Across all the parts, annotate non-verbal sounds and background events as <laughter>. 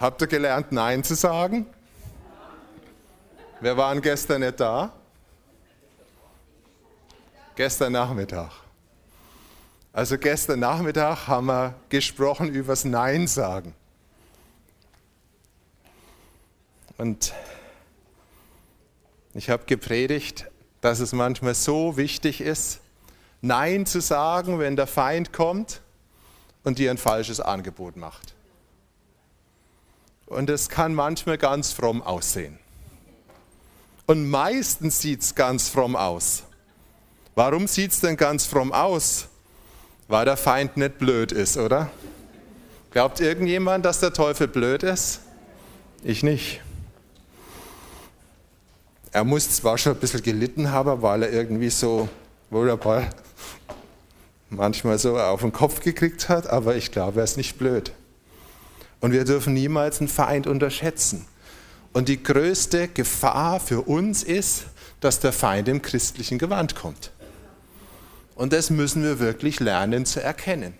Habt ihr gelernt, Nein zu sagen? Wer waren gestern nicht da? Gestern Nachmittag. Also gestern Nachmittag haben wir gesprochen über das Nein sagen. Und ich habe gepredigt, dass es manchmal so wichtig ist, Nein zu sagen, wenn der Feind kommt und dir ein falsches Angebot macht. Und es kann manchmal ganz fromm aussehen. Und meistens sieht es ganz fromm aus. Warum sieht es denn ganz fromm aus? Weil der Feind nicht blöd ist, oder? Glaubt irgendjemand, dass der Teufel blöd ist? Ich nicht. Er muss zwar schon ein bisschen gelitten haben, weil er irgendwie so wunderbar manchmal so auf den Kopf gekriegt hat, aber ich glaube, er ist nicht blöd. Und wir dürfen niemals einen Feind unterschätzen. Und die größte Gefahr für uns ist, dass der Feind im christlichen Gewand kommt. Und das müssen wir wirklich lernen zu erkennen.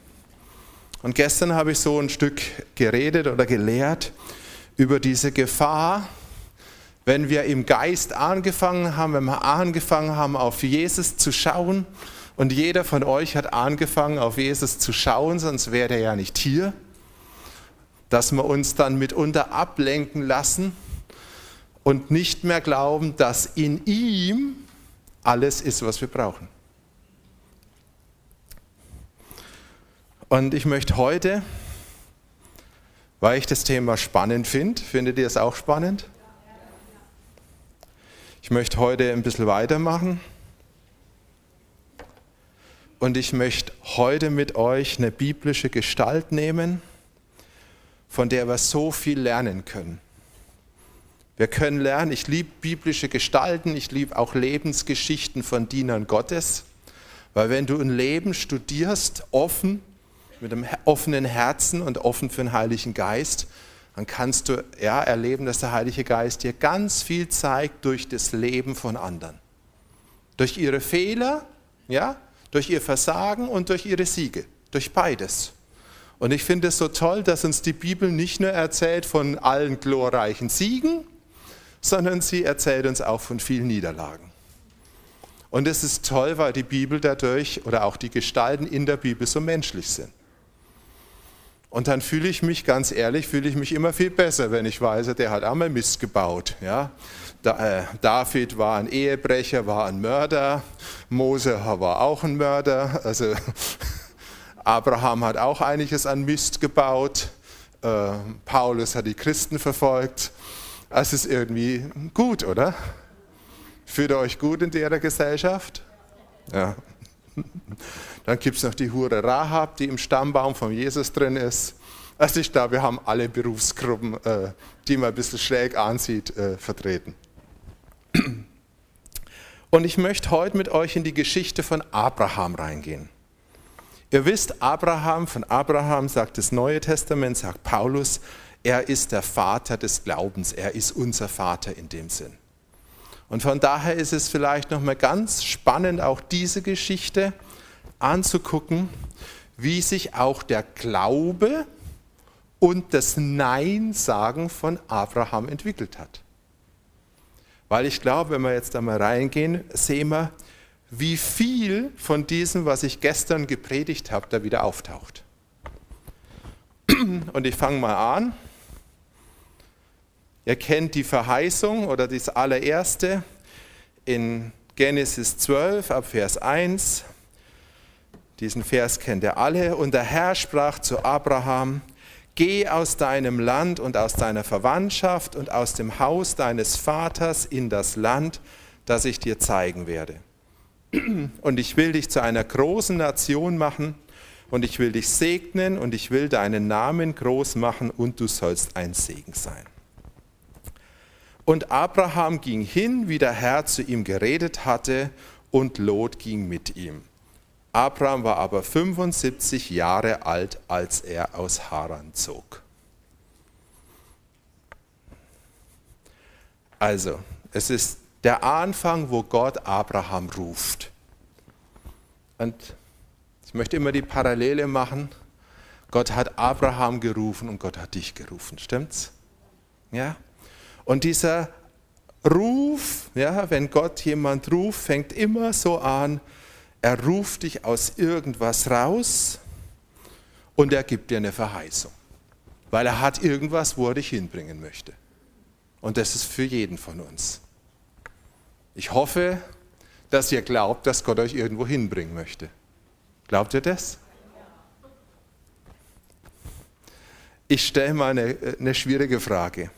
Und gestern habe ich so ein Stück geredet oder gelehrt über diese Gefahr, wenn wir im Geist angefangen haben, wenn wir angefangen haben, auf Jesus zu schauen. Und jeder von euch hat angefangen, auf Jesus zu schauen, sonst wäre er ja nicht hier. Dass wir uns dann mitunter ablenken lassen und nicht mehr glauben, dass in ihm alles ist, was wir brauchen. Und ich möchte heute, weil ich das Thema spannend finde, findet ihr es auch spannend? Ich möchte heute ein bisschen weitermachen. Und ich möchte heute mit euch eine biblische Gestalt nehmen, von der wir so viel lernen können. Wir können lernen, ich liebe biblische Gestalten, ich liebe auch Lebensgeschichten von Dienern Gottes, weil wenn du ein Leben studierst, offen, mit einem offenen Herzen und offen für den Heiligen Geist, dann kannst du ja, erleben, dass der Heilige Geist dir ganz viel zeigt durch das Leben von anderen. Durch ihre Fehler, ja, durch ihr Versagen und durch ihre Siege. Durch beides. Und ich finde es so toll, dass uns die Bibel nicht nur erzählt von allen glorreichen Siegen, sondern sie erzählt uns auch von vielen Niederlagen. Und es ist toll, weil die Bibel dadurch oder auch die Gestalten in der Bibel so menschlich sind. Und dann fühle ich mich, ganz ehrlich, fühle ich mich immer viel besser, wenn ich weiß, der hat einmal Mist gebaut. Ja? Äh, David war ein Ehebrecher, war ein Mörder. Mose war auch ein Mörder. Also <laughs> Abraham hat auch einiges an Mist gebaut. Äh, Paulus hat die Christen verfolgt. Es ist irgendwie gut, oder? Fühlt ihr euch gut in der Gesellschaft? Ja. <laughs> Dann gibt es noch die Hure Rahab, die im Stammbaum von Jesus drin ist. Also ich glaube, wir haben alle Berufsgruppen, äh, die man ein bisschen schräg ansieht, äh, vertreten. Und ich möchte heute mit euch in die Geschichte von Abraham reingehen. Ihr wisst, Abraham, von Abraham sagt das Neue Testament, sagt Paulus, er ist der Vater des Glaubens, er ist unser Vater in dem Sinn. Und von daher ist es vielleicht nochmal ganz spannend, auch diese Geschichte anzugucken, wie sich auch der Glaube und das Nein-Sagen von Abraham entwickelt hat. Weil ich glaube, wenn wir jetzt da mal reingehen, sehen wir, wie viel von diesem, was ich gestern gepredigt habe, da wieder auftaucht. <clears throat> Und ich fange mal an. Ihr kennt die Verheißung oder das allererste in Genesis 12 ab Vers 1. Diesen Vers kennt ihr alle. Und der Herr sprach zu Abraham, Geh aus deinem Land und aus deiner Verwandtschaft und aus dem Haus deines Vaters in das Land, das ich dir zeigen werde. Und ich will dich zu einer großen Nation machen und ich will dich segnen und ich will deinen Namen groß machen und du sollst ein Segen sein. Und Abraham ging hin, wie der Herr zu ihm geredet hatte, und Lot ging mit ihm. Abraham war aber 75 Jahre alt, als er aus Haran zog. Also, es ist der Anfang, wo Gott Abraham ruft. Und ich möchte immer die Parallele machen. Gott hat Abraham gerufen und Gott hat dich gerufen, stimmt's? Ja? Und dieser Ruf, ja, wenn Gott jemand ruft, fängt immer so an, er ruft dich aus irgendwas raus und er gibt dir eine Verheißung, weil er hat irgendwas, wo er dich hinbringen möchte. Und das ist für jeden von uns. Ich hoffe, dass ihr glaubt, dass Gott euch irgendwo hinbringen möchte. Glaubt ihr das? Ich stelle mal eine, eine schwierige Frage.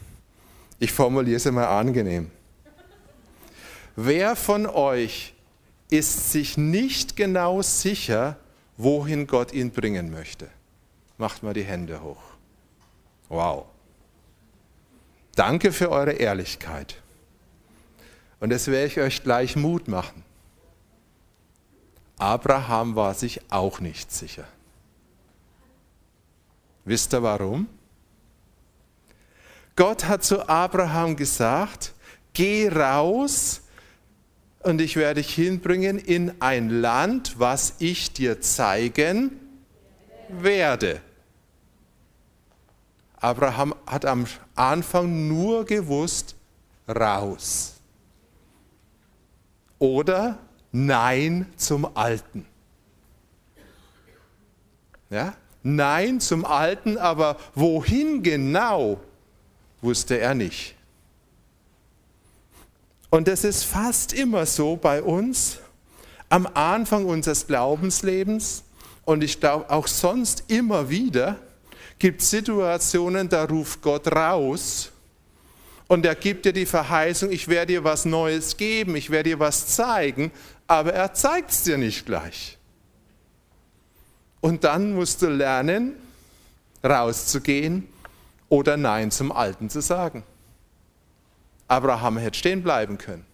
Ich formuliere sie mal angenehm. Wer von euch ist sich nicht genau sicher, wohin Gott ihn bringen möchte? Macht mal die Hände hoch. Wow. Danke für eure Ehrlichkeit. Und das werde ich euch gleich Mut machen. Abraham war sich auch nicht sicher. Wisst ihr warum? Gott hat zu Abraham gesagt, geh raus und ich werde dich hinbringen in ein Land, was ich dir zeigen werde. Abraham hat am Anfang nur gewusst, raus. Oder Nein zum Alten. Ja? Nein zum Alten, aber wohin genau, wusste er nicht. Und das ist fast immer so bei uns am Anfang unseres Glaubenslebens und ich glaube auch sonst immer wieder gibt es Situationen, da ruft Gott raus und er gibt dir die Verheißung, ich werde dir was Neues geben, ich werde dir was zeigen, aber er zeigt es dir nicht gleich. Und dann musst du lernen, rauszugehen oder Nein zum Alten zu sagen. Abraham hätte stehen bleiben können.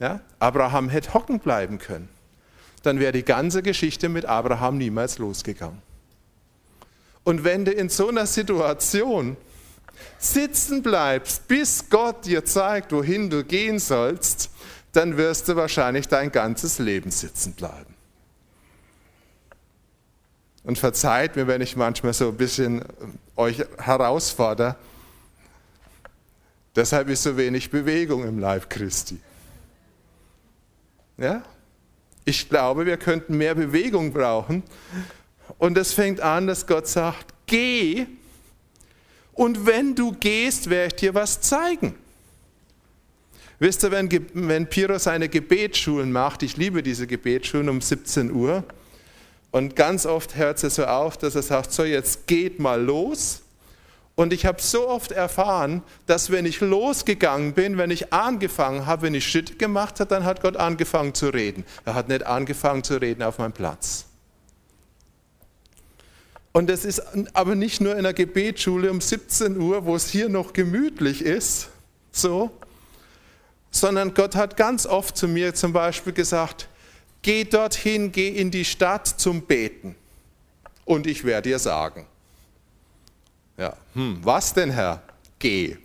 Ja? Abraham hätte hocken bleiben können. Dann wäre die ganze Geschichte mit Abraham niemals losgegangen. Und wenn du in so einer Situation sitzen bleibst, bis Gott dir zeigt, wohin du gehen sollst, dann wirst du wahrscheinlich dein ganzes Leben sitzen bleiben. Und verzeiht mir, wenn ich manchmal so ein bisschen äh, euch herausfordere. Deshalb ist so wenig Bewegung im Leib Christi. Ja? Ich glaube, wir könnten mehr Bewegung brauchen. Und es fängt an, dass Gott sagt, geh. Und wenn du gehst, werde ich dir was zeigen. Wisst ihr, wenn, wenn Piro seine Gebetsschulen macht, ich liebe diese Gebetsschulen um 17 Uhr, und ganz oft hört es so auf, dass er sagt, so jetzt geht mal los. Und ich habe so oft erfahren, dass wenn ich losgegangen bin, wenn ich angefangen habe, wenn ich Schritte gemacht habe, dann hat Gott angefangen zu reden. Er hat nicht angefangen zu reden auf meinem Platz. Und das ist aber nicht nur in der Gebetsschule um 17 Uhr, wo es hier noch gemütlich ist, so, sondern Gott hat ganz oft zu mir zum Beispiel gesagt, geh dorthin, geh in die Stadt zum Beten und ich werde dir sagen. Ja, hm, was denn Herr? Geh.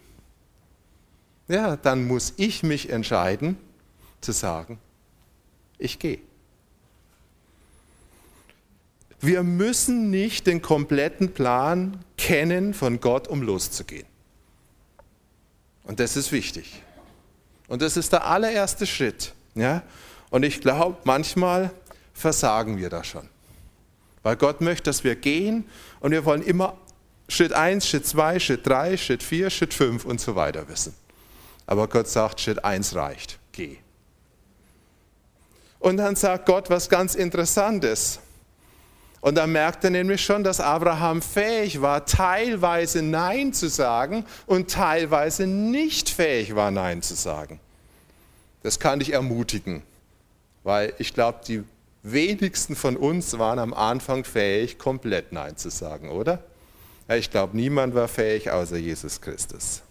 Ja, dann muss ich mich entscheiden zu sagen, ich gehe. Wir müssen nicht den kompletten Plan kennen von Gott, um loszugehen. Und das ist wichtig. Und das ist der allererste Schritt. Ja? Und ich glaube, manchmal versagen wir da schon. Weil Gott möchte, dass wir gehen und wir wollen immer Schritt 1, Schritt 2, Schritt 3, Schritt 4, Schritt 5 und so weiter wissen. Aber Gott sagt, Schritt 1 reicht, geh. Und dann sagt Gott was ganz Interessantes. Und dann merkt er nämlich schon, dass Abraham fähig war, teilweise Nein zu sagen und teilweise nicht fähig war, Nein zu sagen. Das kann dich ermutigen. Weil ich glaube, die wenigsten von uns waren am Anfang fähig, komplett Nein zu sagen, oder? Ich glaube, niemand war fähig außer Jesus Christus.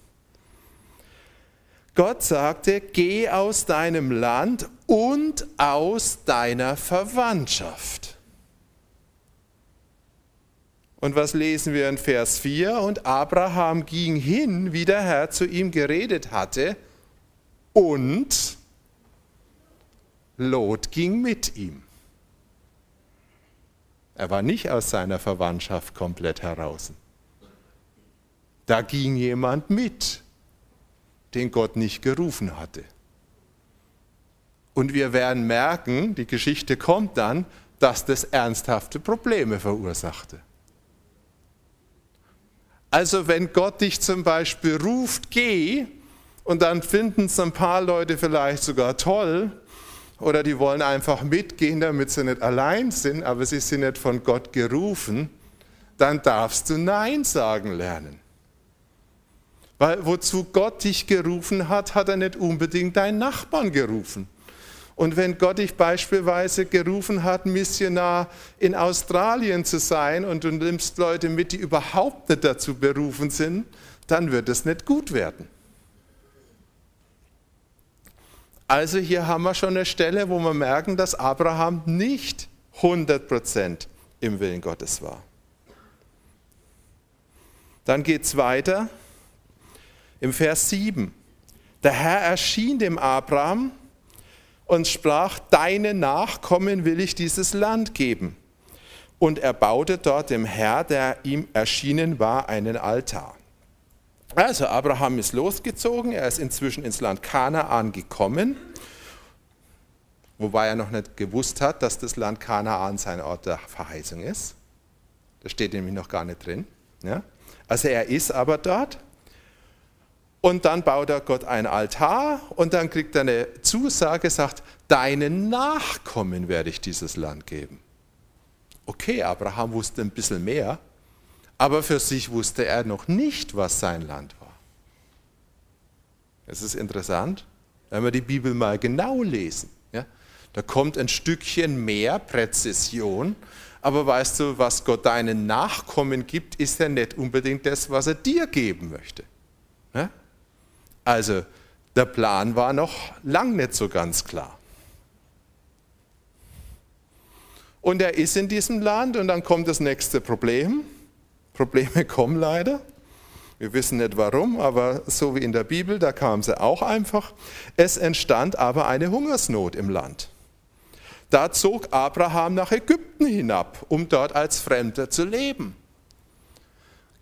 Gott sagte, geh aus deinem Land und aus deiner Verwandtschaft. Und was lesen wir in Vers 4? Und Abraham ging hin, wie der Herr zu ihm geredet hatte, und Lot ging mit ihm. Er war nicht aus seiner Verwandtschaft komplett heraus. Da ging jemand mit, den Gott nicht gerufen hatte. Und wir werden merken, die Geschichte kommt dann, dass das ernsthafte Probleme verursachte. Also wenn Gott dich zum Beispiel ruft, geh, und dann finden es ein paar Leute vielleicht sogar toll, oder die wollen einfach mitgehen, damit sie nicht allein sind, aber sie sind nicht von Gott gerufen, dann darfst du Nein sagen lernen. Weil wozu Gott dich gerufen hat, hat er nicht unbedingt deinen Nachbarn gerufen. Und wenn Gott dich beispielsweise gerufen hat, Missionar in Australien zu sein und du nimmst Leute mit, die überhaupt nicht dazu berufen sind, dann wird es nicht gut werden. Also hier haben wir schon eine Stelle, wo wir merken, dass Abraham nicht 100% im Willen Gottes war. Dann geht es weiter im Vers 7. Der Herr erschien dem Abraham und sprach, deine Nachkommen will ich dieses Land geben. Und er baute dort dem Herr, der ihm erschienen war, einen Altar. Also Abraham ist losgezogen, er ist inzwischen ins Land Kanaan gekommen, wobei er noch nicht gewusst hat, dass das Land Kanaan sein Ort der Verheißung ist. Das steht nämlich noch gar nicht drin. Ja? Also er ist aber dort und dann baut er Gott ein Altar und dann kriegt er eine Zusage, sagt, deinen Nachkommen werde ich dieses Land geben. Okay, Abraham wusste ein bisschen mehr, aber für sich wusste er noch nicht, was sein Land war. Es ist interessant, wenn wir die Bibel mal genau lesen. Ja, da kommt ein Stückchen mehr Präzision, aber weißt du, was Gott deinen Nachkommen gibt, ist ja nicht unbedingt das, was er dir geben möchte. Also der Plan war noch lang nicht so ganz klar. Und er ist in diesem Land und dann kommt das nächste Problem. Probleme <laughs> kommen leider. Wir wissen nicht warum, aber so wie in der Bibel, da kam sie auch einfach. Es entstand aber eine Hungersnot im Land. Da zog Abraham nach Ägypten hinab, um dort als Fremder zu leben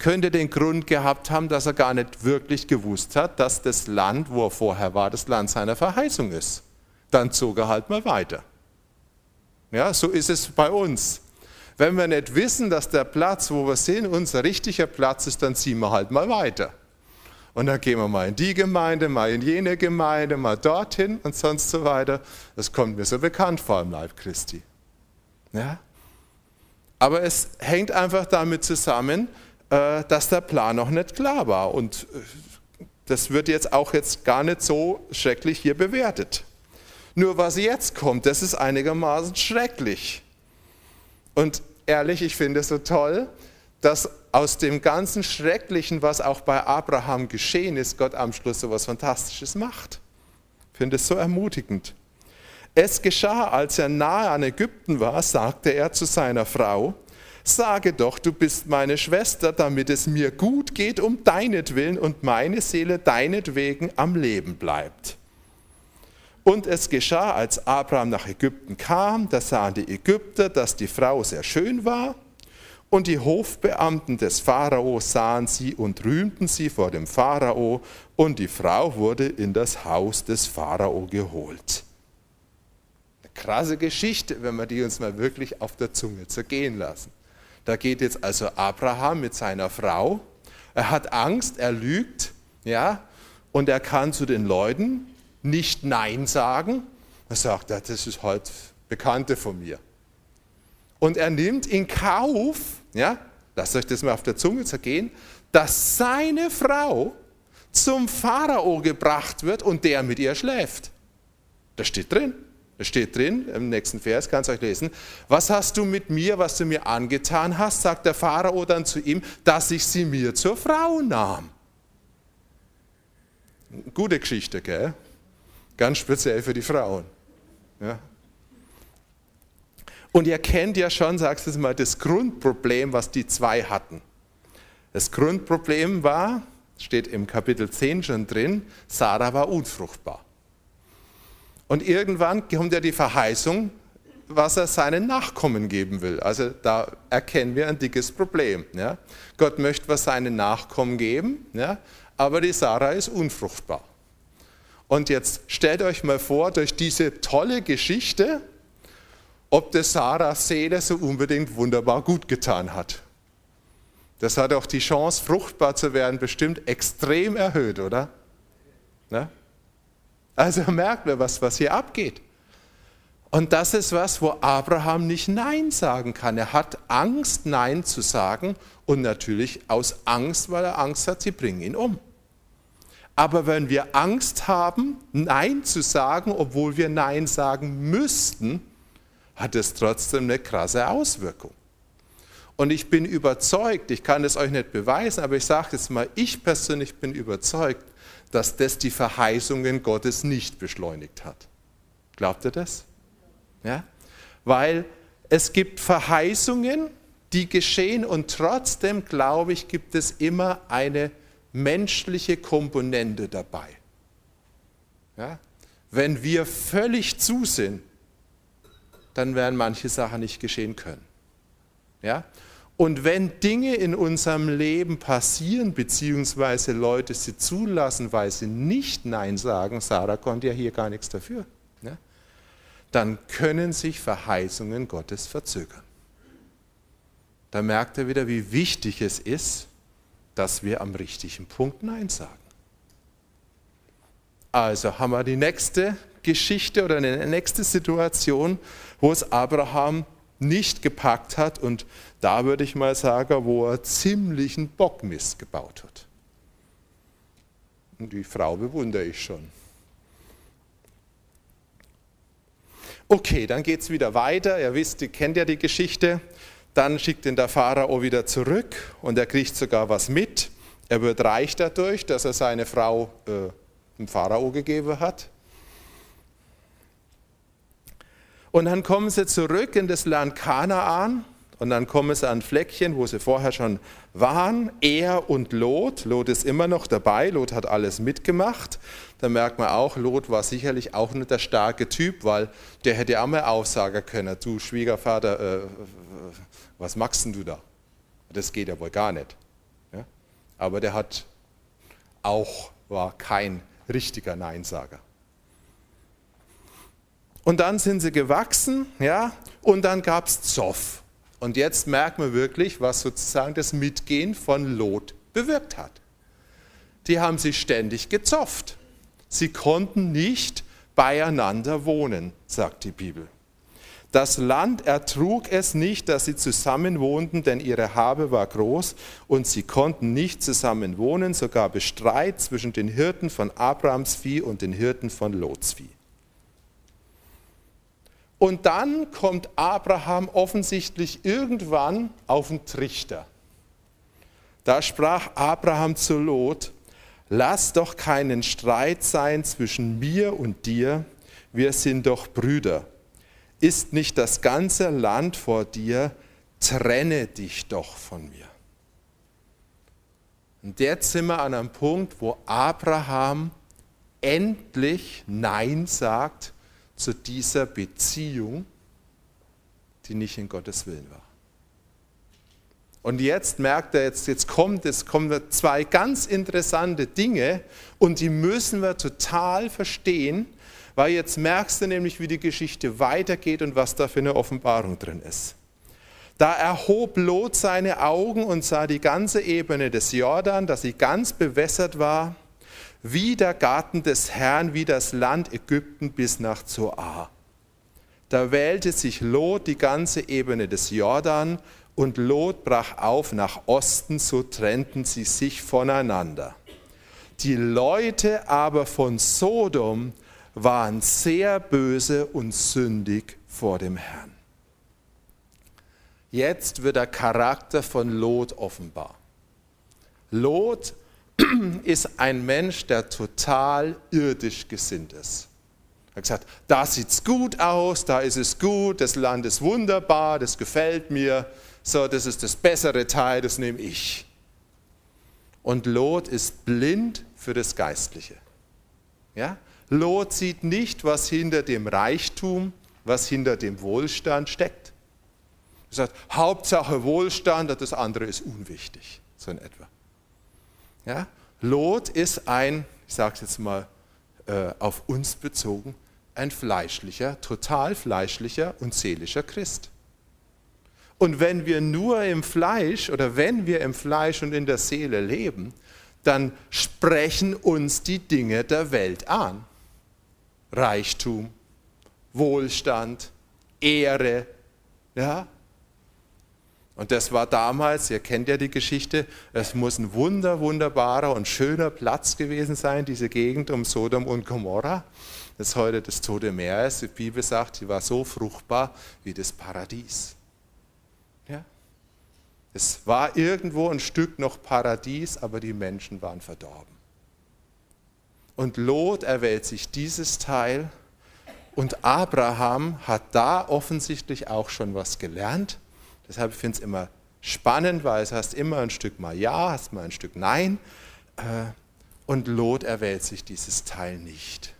könnte den Grund gehabt haben, dass er gar nicht wirklich gewusst hat, dass das Land, wo er vorher war, das Land seiner Verheißung ist. Dann zog er halt mal weiter. Ja, so ist es bei uns. Wenn wir nicht wissen, dass der Platz, wo wir sind, unser richtiger Platz ist, dann ziehen wir halt mal weiter. Und dann gehen wir mal in die Gemeinde, mal in jene Gemeinde, mal dorthin und sonst so weiter. Das kommt mir so bekannt vor im Leib Christi. Ja? Aber es hängt einfach damit zusammen, dass der Plan noch nicht klar war. Und äh, das wird jetzt auch jetzt gar nicht so schrecklich hier bewertet. Nur was jetzt kommt, das ist einigermaßen schrecklich. Und ehrlich, ich finde es so toll, dass aus dem ganzen Schrecklichen, was auch bei Abraham geschehen ist, Gott am Schluss so etwas Fantastisches macht. Ich finde es so ermutigend. Es geschah, als er nahe an Ägypten war, sagte er zu seiner Frau, Sage doch, du bist meine Schwester, damit es mir gut geht um deinetwillen und meine Seele deinetwegen am Leben bleibt. Und es geschah, als Abraham nach Ägypten kam, da sahen die Ägypter, dass die Frau sehr schön war, und die Hofbeamten des Pharao sahen sie und rühmten sie vor dem Pharao, und die Frau wurde in das Haus des Pharao geholt. Eine krasse Geschichte, wenn wir die uns mal wirklich auf der Zunge zergehen lassen. Da geht jetzt also Abraham mit seiner Frau. Er hat Angst, er lügt, ja, und er kann zu den Leuten nicht Nein sagen. Er sagt, das ist halt Bekannte von mir. Und er nimmt in Kauf, ja, lasst euch das mal auf der Zunge zergehen, dass seine Frau zum Pharao gebracht wird und der mit ihr schläft. Das steht drin. Es steht drin, im nächsten Vers, kannst du euch lesen. Was hast du mit mir, was du mir angetan hast, sagt der Pharao dann zu ihm, dass ich sie mir zur Frau nahm. Gute Geschichte, gell? Ganz speziell für die Frauen. Ja. Und ihr kennt ja schon, sagst du mal, das Grundproblem, was die zwei hatten. Das Grundproblem war, steht im Kapitel 10 schon drin, Sarah war unfruchtbar. Und irgendwann kommt ja die Verheißung, was er seinen Nachkommen geben will. Also da erkennen wir ein dickes Problem. Ja? Gott möchte was seinen Nachkommen geben, ja? aber die Sarah ist unfruchtbar. Und jetzt stellt euch mal vor, durch diese tolle Geschichte, ob der Sarahs Seele so unbedingt wunderbar gut getan hat. Das hat auch die Chance, fruchtbar zu werden, bestimmt extrem erhöht, oder? Ne? Also merkt man, was, was hier abgeht. Und das ist was, wo Abraham nicht Nein sagen kann. Er hat Angst, Nein zu sagen und natürlich aus Angst, weil er Angst hat, sie bringen ihn um. Aber wenn wir Angst haben, Nein zu sagen, obwohl wir Nein sagen müssten, hat es trotzdem eine krasse Auswirkung. Und ich bin überzeugt, ich kann es euch nicht beweisen, aber ich sage jetzt mal, ich persönlich bin überzeugt, dass das die Verheißungen Gottes nicht beschleunigt hat. Glaubt ihr das? Ja? Weil es gibt Verheißungen, die geschehen und trotzdem, glaube ich, gibt es immer eine menschliche Komponente dabei. Ja? Wenn wir völlig zu sind, dann werden manche Sachen nicht geschehen können. Ja? Und wenn Dinge in unserem Leben passieren, beziehungsweise Leute sie zulassen, weil sie nicht Nein sagen, Sarah konnte ja hier gar nichts dafür, ja? dann können sich Verheißungen Gottes verzögern. Da merkt er wieder, wie wichtig es ist, dass wir am richtigen Punkt Nein sagen. Also haben wir die nächste Geschichte oder eine nächste Situation, wo es Abraham nicht gepackt hat und da würde ich mal sagen, wo er ziemlichen Bockmist gebaut hat. Und die Frau bewundere ich schon. Okay, dann geht es wieder weiter. Ihr wisst, ihr kennt ja die Geschichte. Dann schickt ihn der Pharao wieder zurück und er kriegt sogar was mit. Er wird reich dadurch, dass er seine Frau äh, dem Pharao gegeben hat. Und dann kommen sie zurück in das Land Kanaan und dann kommen sie an Fleckchen, wo sie vorher schon waren. Er und Lot. Lot ist immer noch dabei. Lot hat alles mitgemacht. Da merkt man auch, Lot war sicherlich auch nicht der starke Typ, weil der hätte auch mal aussagen können, du Schwiegervater, äh, was machst denn du da? Das geht ja wohl gar nicht. Ja? Aber der hat auch, war kein richtiger Neinsager. Und dann sind sie gewachsen, ja, und dann gab es Zoff. Und jetzt merkt man wirklich, was sozusagen das Mitgehen von Lot bewirkt hat. Die haben sich ständig gezofft. Sie konnten nicht beieinander wohnen, sagt die Bibel. Das Land ertrug es nicht, dass sie zusammen wohnten, denn ihre Habe war groß und sie konnten nicht zusammen wohnen. So gab es Streit zwischen den Hirten von Abrahams Vieh und den Hirten von Lots Vieh. Und dann kommt Abraham offensichtlich irgendwann auf den Trichter. Da sprach Abraham zu Lot, lass doch keinen Streit sein zwischen mir und dir, wir sind doch Brüder ist nicht das ganze Land vor dir, trenne dich doch von mir. Und jetzt sind wir an einem Punkt, wo Abraham endlich Nein sagt zu dieser Beziehung, die nicht in Gottes Willen war. Und jetzt merkt er, jetzt, jetzt kommt, es kommen zwei ganz interessante Dinge und die müssen wir total verstehen, weil jetzt merkst du nämlich, wie die Geschichte weitergeht und was da für eine Offenbarung drin ist. Da erhob Lot seine Augen und sah die ganze Ebene des Jordan, dass sie ganz bewässert war, wie der Garten des Herrn, wie das Land Ägypten bis nach Zoar. Da wählte sich Lot die ganze Ebene des Jordan und Lot brach auf nach Osten, so trennten sie sich voneinander. Die Leute aber von Sodom waren sehr böse und sündig vor dem Herrn. Jetzt wird der Charakter von Lot offenbar. Lot <clears throat> ist ein Mensch, der total irdisch gesinnt ist. Er hat gesagt, da sieht es gut aus, da ist es gut, das Land ist wunderbar, das gefällt mir, so, das ist das bessere Teil, das nehme ich. Und Lot ist blind für das Geistliche. Ja? Lot sieht nicht, was hinter dem Reichtum, was hinter dem Wohlstand steckt. Er sagt, Hauptsache Wohlstand, das andere ist unwichtig, so in etwa. Ja? Lot ist ein, ich sage es jetzt mal äh, auf uns bezogen, ein fleischlicher, total fleischlicher und seelischer Christ. Und wenn wir nur im Fleisch oder wenn wir im Fleisch und in der Seele leben, dann sprechen uns die Dinge der Welt an. Reichtum, Wohlstand, Ehre, ja. Und das war damals, ihr kennt ja die Geschichte, es muss ein wunder, wunderbarer und schöner Platz gewesen sein, diese Gegend um Sodom und Gomorra, das heute das Tote Meer ist. Die Bibel sagt, sie war so fruchtbar wie das Paradies. Ja? Es war irgendwo ein Stück noch Paradies, aber die Menschen waren verdorben. Und Lot erwählt sich dieses Teil und Abraham hat da offensichtlich auch schon was gelernt. Deshalb finde ich es immer spannend, weil es heißt immer ein Stück mal Ja, hast mal ein Stück Nein. Äh, und Lot erwählt sich dieses Teil nicht.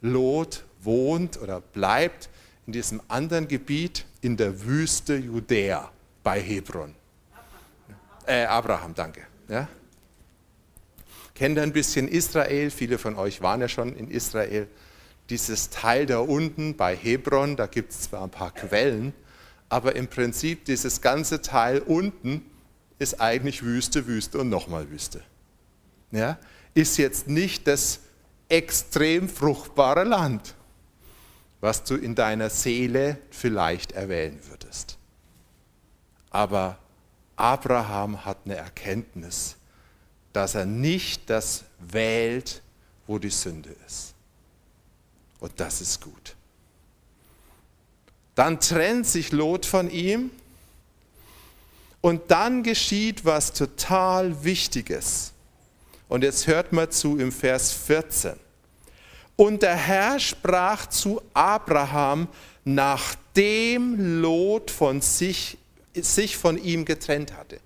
Lot wohnt oder bleibt in diesem anderen Gebiet in der Wüste Judäa bei Hebron. Äh, Abraham, danke. Ja? Kennt ein bisschen Israel, viele von euch waren ja schon in Israel. Dieses Teil da unten bei Hebron, da gibt es zwar ein paar Quellen, aber im Prinzip dieses ganze Teil unten ist eigentlich Wüste, Wüste und nochmal Wüste. Ja? Ist jetzt nicht das extrem fruchtbare Land, was du in deiner Seele vielleicht erwählen würdest. Aber Abraham hat eine Erkenntnis, dass er nicht das wählt, wo die Sünde ist. Und das ist gut. Dann trennt sich Lot von ihm und dann geschieht was total Wichtiges. Und jetzt hört mal zu im Vers 14. Und der Herr sprach zu Abraham, nachdem Lot von sich, sich von ihm getrennt hatte.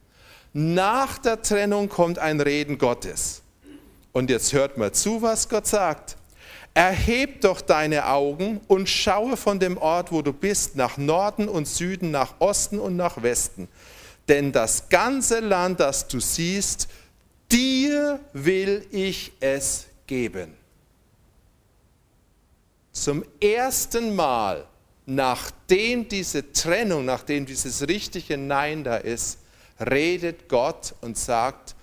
Nach der Trennung kommt ein Reden Gottes. Und jetzt hört mal zu, was Gott sagt. Erheb doch deine Augen und schaue von dem Ort, wo du bist, nach Norden und Süden, nach Osten und nach Westen. Denn das ganze Land, das du siehst, dir will ich es geben. Zum ersten Mal, nachdem diese Trennung, nachdem dieses richtige Nein da ist, redet Gott und sagt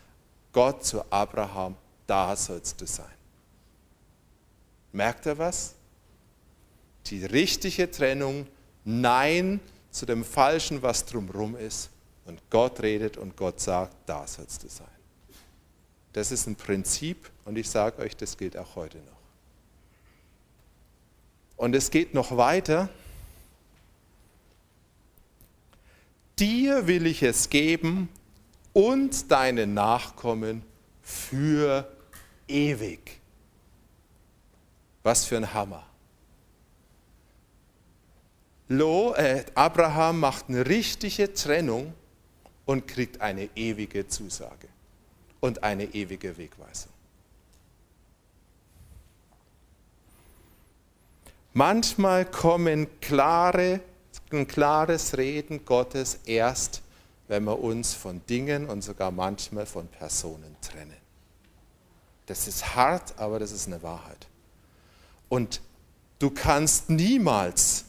Gott zu Abraham, da sollst du sein. Merkt er was? Die richtige Trennung, Nein zu dem Falschen, was drumherum ist. Und Gott redet und Gott sagt, da sollst du sein. Das ist ein Prinzip und ich sage euch, das gilt auch heute noch. Und es geht noch weiter. Dir will ich es geben und deine Nachkommen für ewig. Was für ein Hammer. Lo, äh, Abraham macht eine richtige Trennung und kriegt eine ewige Zusage und eine ewige Wegweisung. Manchmal kommen klare, ein klares Reden Gottes erst, wenn wir uns von Dingen und sogar manchmal von Personen trennen. Das ist hart, aber das ist eine Wahrheit. Und du kannst niemals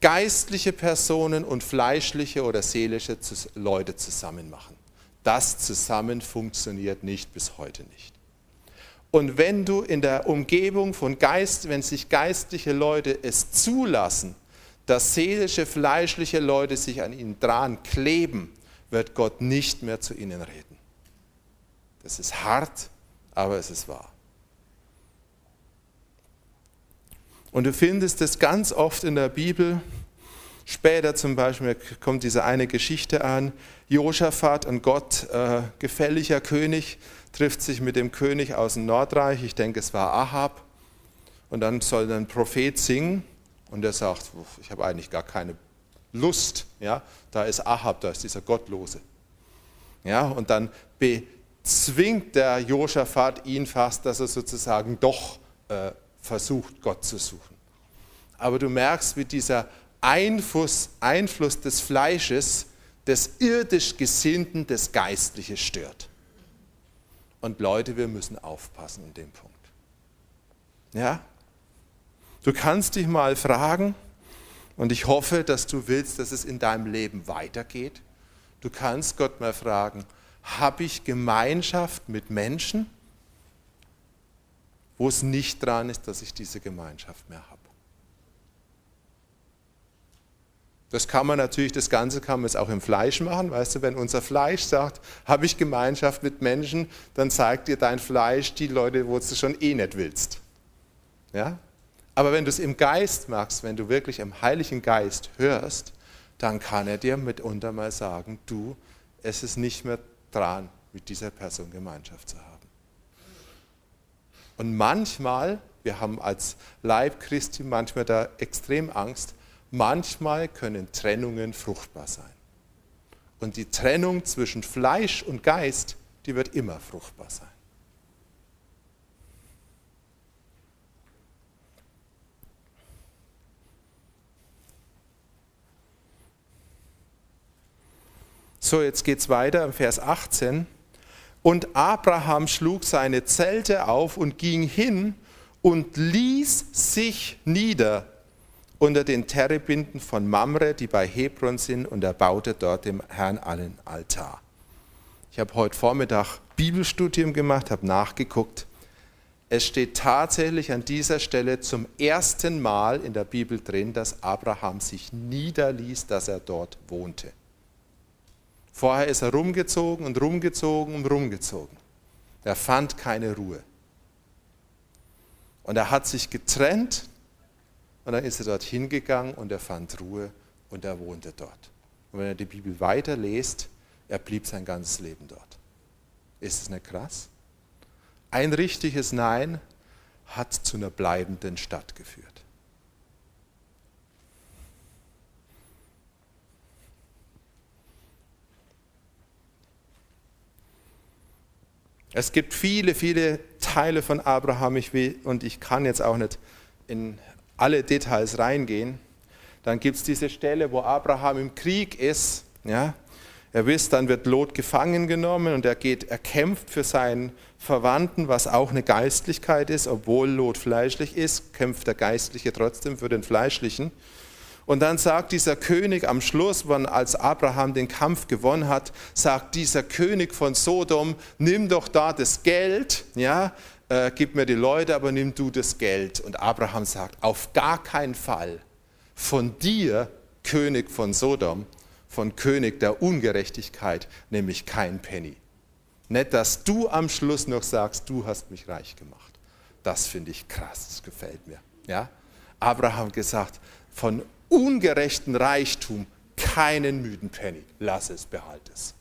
geistliche Personen und fleischliche oder seelische Leute zusammen machen. Das zusammen funktioniert nicht bis heute nicht. Und wenn du in der Umgebung von Geist, wenn sich geistliche Leute es zulassen, dass seelische, fleischliche Leute sich an ihnen dran kleben, wird Gott nicht mehr zu ihnen reden. Das ist hart, aber es ist wahr. Und du findest es ganz oft in der Bibel. Später zum Beispiel kommt diese eine Geschichte an. Josaphat, ein Gott äh, gefälliger König, trifft sich mit dem König aus dem Nordreich. Ich denke, es war Ahab. Und dann soll ein Prophet singen. Und er sagt, ich habe eigentlich gar keine Lust. Ja? Da ist Ahab, da ist dieser Gottlose. Ja? Und dann bezwingt der Josaphat ihn fast, dass er sozusagen doch äh, versucht, Gott zu suchen. aber du merkst, wie dieser Einfluss, Einfluss des Fleisches des irdisch Gesinnten das Geistliche stört. Und Leute, wir müssen aufpassen in dem Punkt. Ja? Du kannst dich mal fragen, und ich hoffe, dass du willst, dass es in deinem Leben weitergeht. Du kannst Gott mal fragen, habe ich Gemeinschaft mit Menschen, wo es nicht dran ist, dass ich diese Gemeinschaft mehr habe? Das kann man natürlich, das Ganze kann man jetzt auch im Fleisch machen. Weißt du, wenn unser Fleisch sagt, habe ich Gemeinschaft mit Menschen, dann zeigt dir dein Fleisch die Leute, wo du schon eh nicht willst. Ja? Aber wenn du es im Geist machst, wenn du wirklich im Heiligen Geist hörst, dann kann er dir mitunter mal sagen, du, es ist nicht mehr dran, mit dieser Person Gemeinschaft zu haben. Und manchmal, wir haben als Leib Christi manchmal da extrem Angst, manchmal können Trennungen fruchtbar sein. Und die Trennung zwischen Fleisch und Geist, die wird immer fruchtbar sein. So, jetzt geht es weiter im Vers 18. Und Abraham schlug seine Zelte auf und ging hin und ließ sich nieder unter den Terebinden von Mamre, die bei Hebron sind, und er baute dort dem Herrn einen Altar. Ich habe heute Vormittag Bibelstudium gemacht, habe nachgeguckt. Es steht tatsächlich an dieser Stelle zum ersten Mal in der Bibel drin, dass Abraham sich niederließ, dass er dort wohnte. Vorher ist er rumgezogen und rumgezogen und rumgezogen. Er fand keine Ruhe. Und er hat sich getrennt und dann ist er dort hingegangen und er fand Ruhe und er wohnte dort. Und wenn er die Bibel weiterliest, er blieb sein ganzes Leben dort. Ist es nicht krass? Ein richtiges Nein hat zu einer bleibenden Stadt geführt. Es gibt viele, viele Teile von Abraham ich will, und ich kann jetzt auch nicht in alle Details reingehen. Dann gibt es diese Stelle, wo Abraham im Krieg ist. Ja? Er wisst, dann wird Lot gefangen genommen und er geht, er kämpft für seinen Verwandten, was auch eine Geistlichkeit ist. Obwohl Lot fleischlich ist, kämpft der Geistliche trotzdem für den Fleischlichen. Und dann sagt dieser König am Schluss, wann als Abraham den Kampf gewonnen hat, sagt dieser König von Sodom, nimm doch da das Geld, ja, äh, gib mir die Leute, aber nimm du das Geld. Und Abraham sagt, auf gar keinen Fall. Von dir, König von Sodom, von König der Ungerechtigkeit, nehme ich kein Penny. Nicht, dass du am Schluss noch sagst, du hast mich reich gemacht. Das finde ich krass, das gefällt mir. Ja? Abraham gesagt, von ungerechten Reichtum keinen müden Penny. Lass es, behalte es.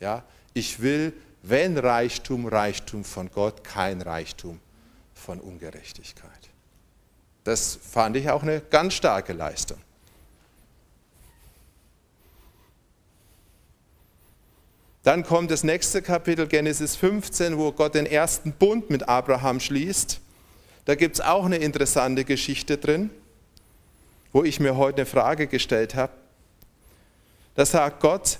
Ja? Ich will, wenn Reichtum, Reichtum von Gott, kein Reichtum von Ungerechtigkeit. Das fand ich auch eine ganz starke Leistung. Dann kommt das nächste Kapitel, Genesis 15, wo Gott den ersten Bund mit Abraham schließt. Da gibt es auch eine interessante Geschichte drin wo ich mir heute eine Frage gestellt habe. Da sagt Gott,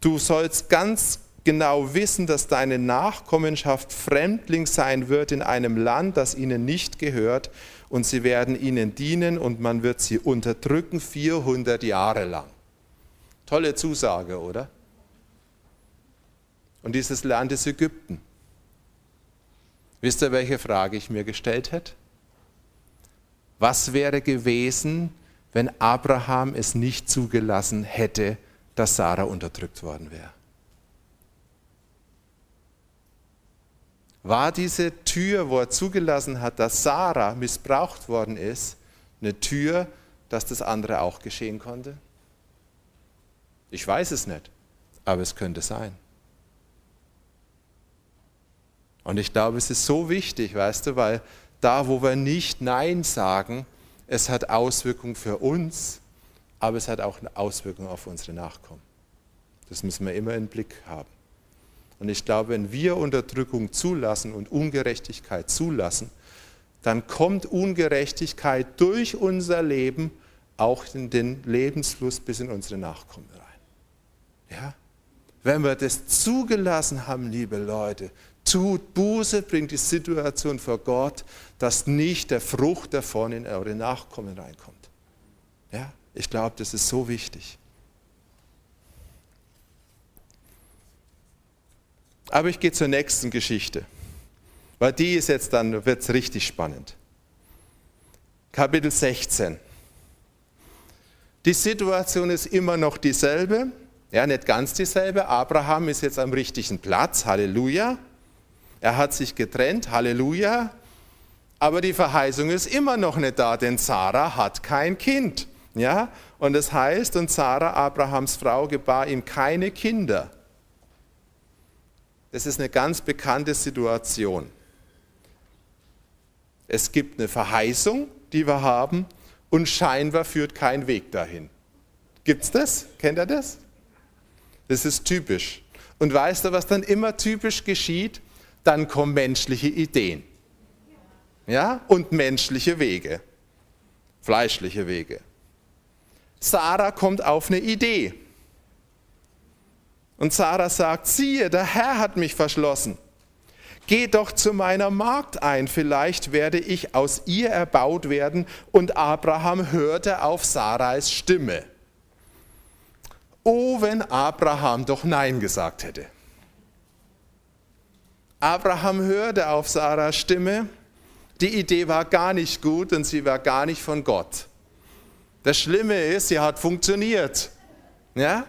du sollst ganz genau wissen, dass deine Nachkommenschaft Fremdling sein wird in einem Land, das ihnen nicht gehört, und sie werden ihnen dienen und man wird sie unterdrücken 400 Jahre lang. Tolle Zusage, oder? Und dieses Land ist Ägypten. Wisst ihr, welche Frage ich mir gestellt hätte? Was wäre gewesen, wenn Abraham es nicht zugelassen hätte, dass Sarah unterdrückt worden wäre. War diese Tür, wo er zugelassen hat, dass Sarah missbraucht worden ist, eine Tür, dass das andere auch geschehen konnte? Ich weiß es nicht, aber es könnte sein. Und ich glaube, es ist so wichtig, weißt du, weil da, wo wir nicht Nein sagen, es hat Auswirkungen für uns, aber es hat auch eine Auswirkung auf unsere Nachkommen. Das müssen wir immer im Blick haben. Und ich glaube, wenn wir Unterdrückung zulassen und Ungerechtigkeit zulassen, dann kommt Ungerechtigkeit durch unser Leben auch in den Lebensfluss bis in unsere Nachkommen rein. Ja? Wenn wir das zugelassen haben, liebe Leute, tut Buße, bringt die Situation vor Gott, dass nicht der Frucht davon in eure Nachkommen reinkommt. Ja? Ich glaube, das ist so wichtig. Aber ich gehe zur nächsten Geschichte, weil die ist jetzt dann, wird es richtig spannend. Kapitel 16. Die Situation ist immer noch dieselbe, ja, nicht ganz dieselbe. Abraham ist jetzt am richtigen Platz, Halleluja. Er hat sich getrennt, Halleluja. Aber die Verheißung ist immer noch nicht da, denn Sarah hat kein Kind. Ja? Und das heißt, und Sarah, Abrahams Frau, gebar ihm keine Kinder. Das ist eine ganz bekannte Situation. Es gibt eine Verheißung, die wir haben, und scheinbar führt kein Weg dahin. Gibt es das? Kennt ihr das? Das ist typisch. Und weißt du, was dann immer typisch geschieht? Dann kommen menschliche Ideen. Ja? Und menschliche Wege. Fleischliche Wege. Sarah kommt auf eine Idee. Und Sarah sagt, siehe, der Herr hat mich verschlossen. Geh doch zu meiner Magd ein, vielleicht werde ich aus ihr erbaut werden. Und Abraham hörte auf Sarais Stimme. Oh, wenn Abraham doch Nein gesagt hätte. Abraham hörte auf Sarahs Stimme. Die Idee war gar nicht gut und sie war gar nicht von Gott. Das Schlimme ist, sie hat funktioniert. Ja?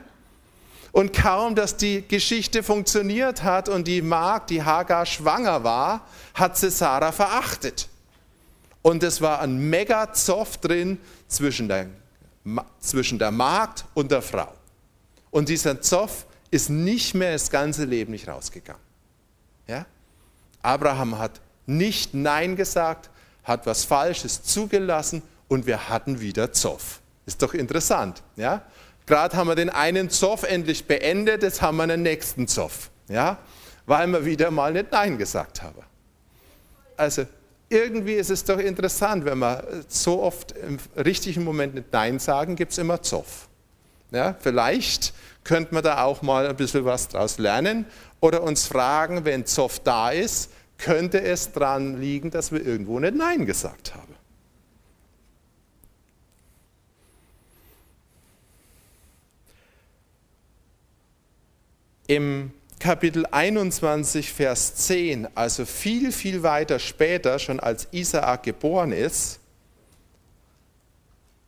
Und kaum, dass die Geschichte funktioniert hat und die Magd, die Hagar, schwanger war, hat sie Sarah verachtet. Und es war ein mega Zoff drin zwischen der, zwischen der Magd und der Frau. Und dieser Zoff ist nicht mehr das ganze Leben nicht rausgegangen. Ja? Abraham hat nicht Nein gesagt, hat was Falsches zugelassen und wir hatten wieder Zoff. Ist doch interessant. Ja? Gerade haben wir den einen Zoff endlich beendet, jetzt haben wir einen nächsten Zoff. Ja? Weil wir wieder mal nicht Nein gesagt haben. Also irgendwie ist es doch interessant, wenn wir so oft im richtigen Moment nicht Nein sagen, gibt es immer Zoff. Ja? Vielleicht könnte man da auch mal ein bisschen was draus lernen oder uns fragen, wenn Zoff da ist, könnte es daran liegen, dass wir irgendwo nicht Nein gesagt haben. Im Kapitel 21, Vers 10, also viel, viel weiter später, schon als Isaak geboren ist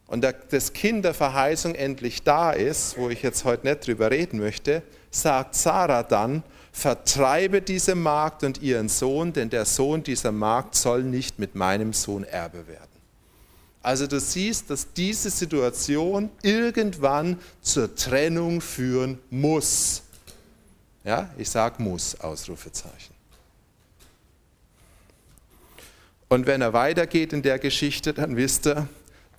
und das Kind der Verheißung endlich da ist, wo ich jetzt heute nicht drüber reden möchte, sagt Sarah dann, vertreibe diese Magd und ihren Sohn, denn der Sohn dieser Magd soll nicht mit meinem Sohn Erbe werden. Also du siehst, dass diese Situation irgendwann zur Trennung führen muss. Ja, ich sage muss, Ausrufezeichen. Und wenn er weitergeht in der Geschichte, dann wisst ihr,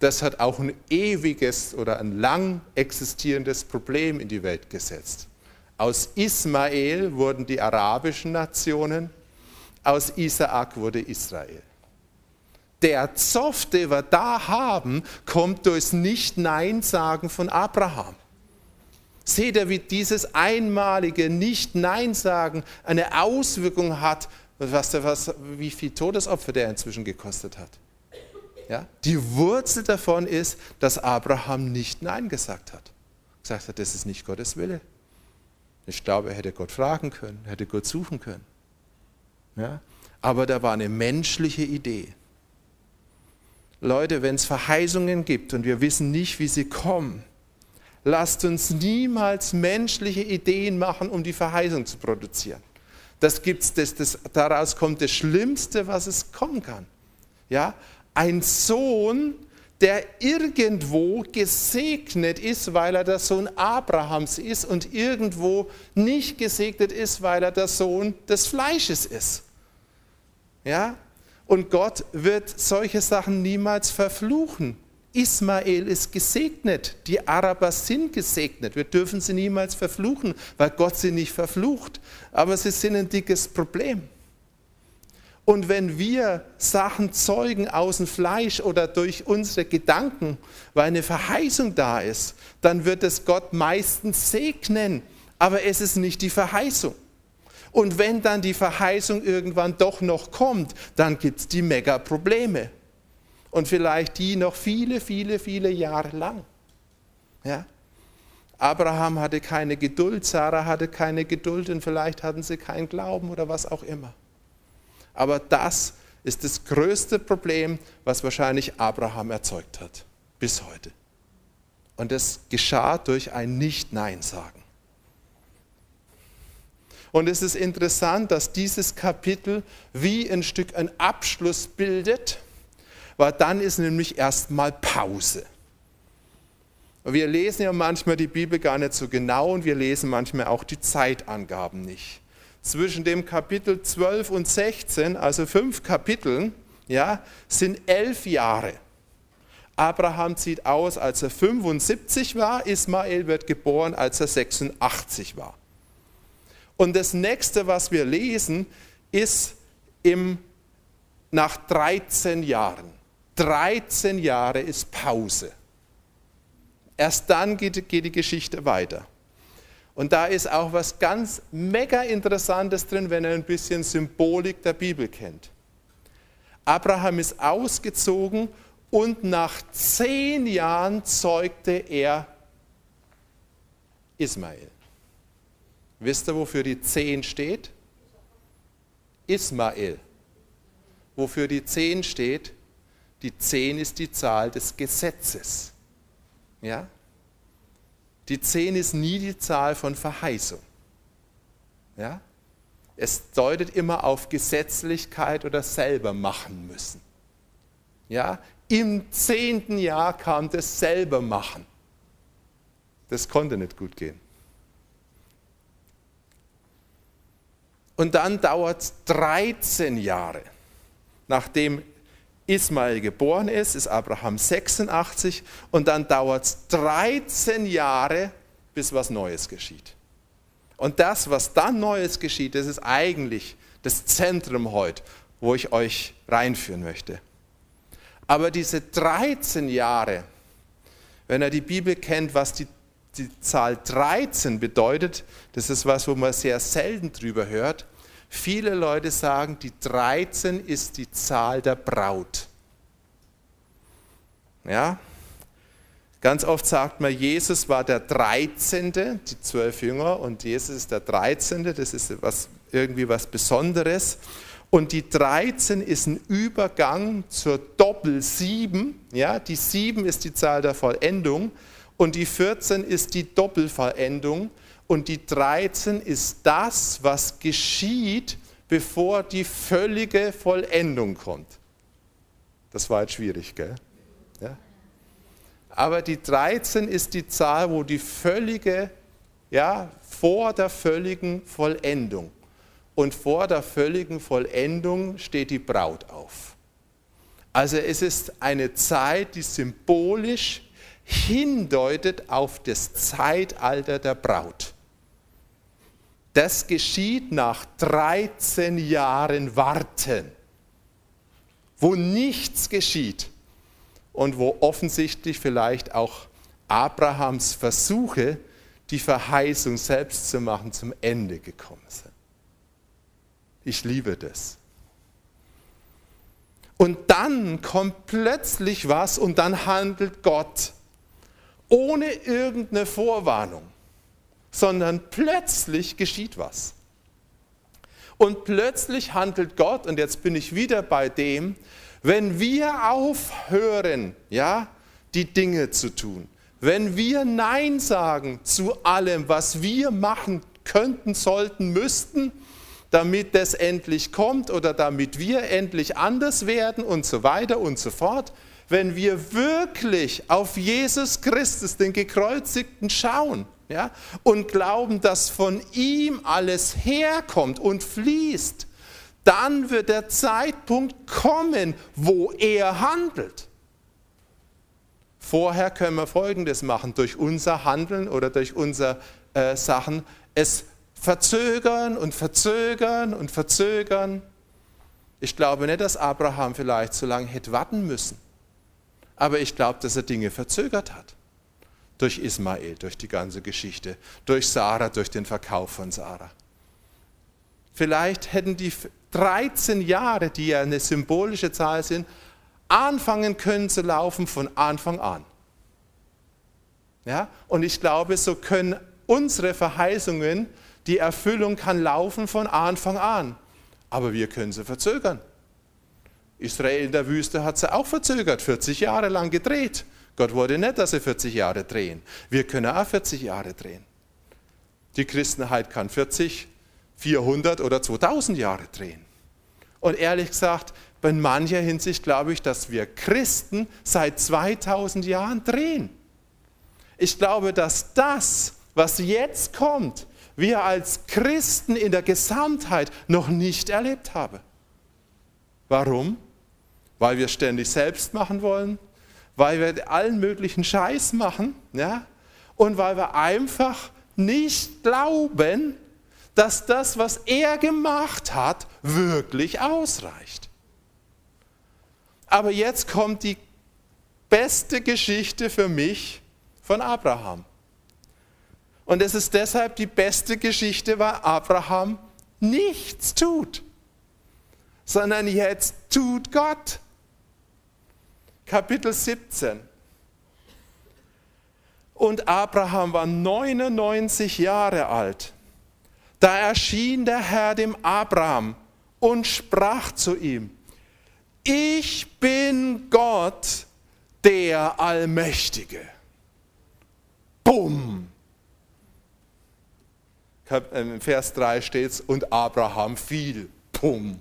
das hat auch ein ewiges oder ein lang existierendes Problem in die Welt gesetzt. Aus Ismael wurden die arabischen Nationen, aus Isaak wurde Israel. Der Zoff, den wir da haben, kommt durchs Nicht-Nein-Sagen von Abraham. Seht ihr, wie dieses einmalige Nicht-Nein-Sagen eine Auswirkung hat, was, was, wie viel Todesopfer der inzwischen gekostet hat. Ja? Die Wurzel davon ist, dass Abraham nicht Nein gesagt hat. Gesagt hat, das ist nicht Gottes Wille. Ich glaube, er hätte Gott fragen können, hätte Gott suchen können. Ja? Aber da war eine menschliche Idee. Leute, wenn es Verheißungen gibt und wir wissen nicht, wie sie kommen, lasst uns niemals menschliche Ideen machen, um die Verheißung zu produzieren. Das gibt's, das, das, daraus kommt das Schlimmste, was es kommen kann. Ja? Ein Sohn, der irgendwo gesegnet ist, weil er der Sohn Abrahams ist und irgendwo nicht gesegnet ist, weil er der Sohn des Fleisches ist. Ja? Und Gott wird solche Sachen niemals verfluchen. Ismael ist gesegnet, die Araber sind gesegnet. Wir dürfen sie niemals verfluchen, weil Gott sie nicht verflucht. Aber sie sind ein dickes Problem. Und wenn wir Sachen zeugen aus dem Fleisch oder durch unsere Gedanken, weil eine Verheißung da ist, dann wird es Gott meistens segnen, aber es ist nicht die Verheißung. Und wenn dann die Verheißung irgendwann doch noch kommt, dann gibt es die Mega-Probleme. Und vielleicht die noch viele, viele, viele Jahre lang. Ja? Abraham hatte keine Geduld, Sarah hatte keine Geduld und vielleicht hatten sie keinen Glauben oder was auch immer. Aber das ist das größte Problem, was wahrscheinlich Abraham erzeugt hat, bis heute. Und das geschah durch ein Nicht-Nein-Sagen. Und es ist interessant, dass dieses Kapitel wie ein Stück ein Abschluss bildet, weil dann ist nämlich erstmal Pause. Wir lesen ja manchmal die Bibel gar nicht so genau und wir lesen manchmal auch die Zeitangaben nicht zwischen dem Kapitel 12 und 16, also fünf Kapiteln, ja, sind elf Jahre. Abraham zieht aus, als er 75 war, Ismael wird geboren, als er 86 war. Und das nächste, was wir lesen, ist im, nach 13 Jahren. 13 Jahre ist Pause. Erst dann geht, geht die Geschichte weiter. Und da ist auch was ganz mega Interessantes drin, wenn ihr ein bisschen Symbolik der Bibel kennt. Abraham ist ausgezogen und nach zehn Jahren zeugte er Ismael. Wisst ihr, wofür die zehn steht? Ismael. Wofür die zehn steht? Die zehn ist die Zahl des Gesetzes. Ja? Die 10 ist nie die Zahl von Verheißung. Ja? Es deutet immer auf Gesetzlichkeit oder selber machen müssen. Ja? Im zehnten Jahr kam das selber machen. Das konnte nicht gut gehen. Und dann dauert es 13 Jahre, nachdem Ismael geboren ist, ist Abraham 86 und dann dauert es 13 Jahre, bis was Neues geschieht. Und das, was dann Neues geschieht, das ist eigentlich das Zentrum heute, wo ich euch reinführen möchte. Aber diese 13 Jahre, wenn er die Bibel kennt, was die, die Zahl 13 bedeutet, das ist was, wo man sehr selten drüber hört, Viele Leute sagen, die 13 ist die Zahl der Braut. Ja? Ganz oft sagt man, Jesus war der 13., die zwölf Jünger, und Jesus ist der 13., das ist was, irgendwie was Besonderes. Und die 13 ist ein Übergang zur Doppel 7. Ja? Die 7 ist die Zahl der Vollendung und die 14 ist die Doppelvollendung und die 13 ist das, was geschieht, bevor die völlige Vollendung kommt. Das war jetzt schwierig, gell? Ja? Aber die 13 ist die Zahl, wo die völlige, ja, vor der völligen Vollendung. Und vor der völligen Vollendung steht die Braut auf. Also es ist eine Zeit, die symbolisch hindeutet auf das Zeitalter der Braut. Das geschieht nach 13 Jahren Warten, wo nichts geschieht und wo offensichtlich vielleicht auch Abrahams Versuche, die Verheißung selbst zu machen, zum Ende gekommen sind. Ich liebe das. Und dann kommt plötzlich was und dann handelt Gott ohne irgendeine Vorwarnung sondern plötzlich geschieht was. Und plötzlich handelt Gott, und jetzt bin ich wieder bei dem, wenn wir aufhören, ja, die Dinge zu tun, wenn wir Nein sagen zu allem, was wir machen könnten, sollten, müssten, damit das endlich kommt oder damit wir endlich anders werden und so weiter und so fort, wenn wir wirklich auf Jesus Christus, den Gekreuzigten, schauen, ja, und glauben, dass von ihm alles herkommt und fließt, dann wird der Zeitpunkt kommen, wo er handelt. Vorher können wir Folgendes machen, durch unser Handeln oder durch unsere äh, Sachen, es verzögern und verzögern und verzögern. Ich glaube nicht, dass Abraham vielleicht so lange hätte warten müssen. Aber ich glaube, dass er Dinge verzögert hat. Durch Ismael, durch die ganze Geschichte, durch Sarah, durch den Verkauf von Sarah. Vielleicht hätten die 13 Jahre, die ja eine symbolische Zahl sind, anfangen können zu laufen von Anfang an. Ja? Und ich glaube, so können unsere Verheißungen, die Erfüllung kann laufen von Anfang an. Aber wir können sie verzögern. Israel in der Wüste hat sie auch verzögert, 40 Jahre lang gedreht. Gott wollte nicht, dass sie 40 Jahre drehen. Wir können auch 40 Jahre drehen. Die Christenheit kann 40, 400 oder 2000 Jahre drehen. Und ehrlich gesagt, in mancher Hinsicht glaube ich, dass wir Christen seit 2000 Jahren drehen. Ich glaube, dass das, was jetzt kommt, wir als Christen in der Gesamtheit noch nicht erlebt haben. Warum? Weil wir ständig selbst machen wollen, weil wir allen möglichen Scheiß machen, ja? Und weil wir einfach nicht glauben, dass das, was er gemacht hat, wirklich ausreicht. Aber jetzt kommt die beste Geschichte für mich von Abraham. Und es ist deshalb die beste Geschichte, weil Abraham nichts tut, sondern jetzt tut Gott. Kapitel 17. Und Abraham war 99 Jahre alt. Da erschien der Herr dem Abraham und sprach zu ihm, ich bin Gott, der Allmächtige. Bumm! Im Vers 3 steht es, und Abraham fiel. Bumm!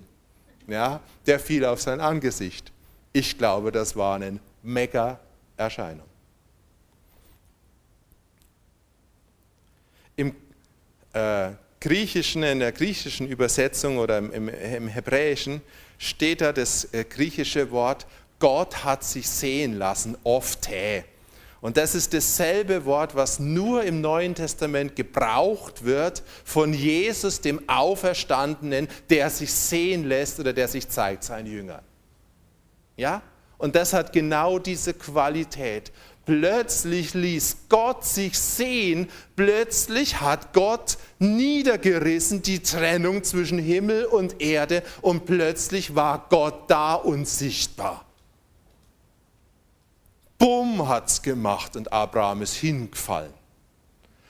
Ja, der fiel auf sein Angesicht. Ich glaube, das war eine Mega-Erscheinung. Im äh, Griechischen, in der griechischen Übersetzung oder im, im Hebräischen steht da das äh, griechische Wort, Gott hat sich sehen lassen, ofte. Und das ist dasselbe Wort, was nur im Neuen Testament gebraucht wird von Jesus, dem Auferstandenen, der sich sehen lässt oder der sich zeigt seinen Jüngern. Ja? Und das hat genau diese Qualität. Plötzlich ließ Gott sich sehen, plötzlich hat Gott niedergerissen die Trennung zwischen Himmel und Erde und plötzlich war Gott da und sichtbar. Bumm hat's gemacht und Abraham ist hingefallen.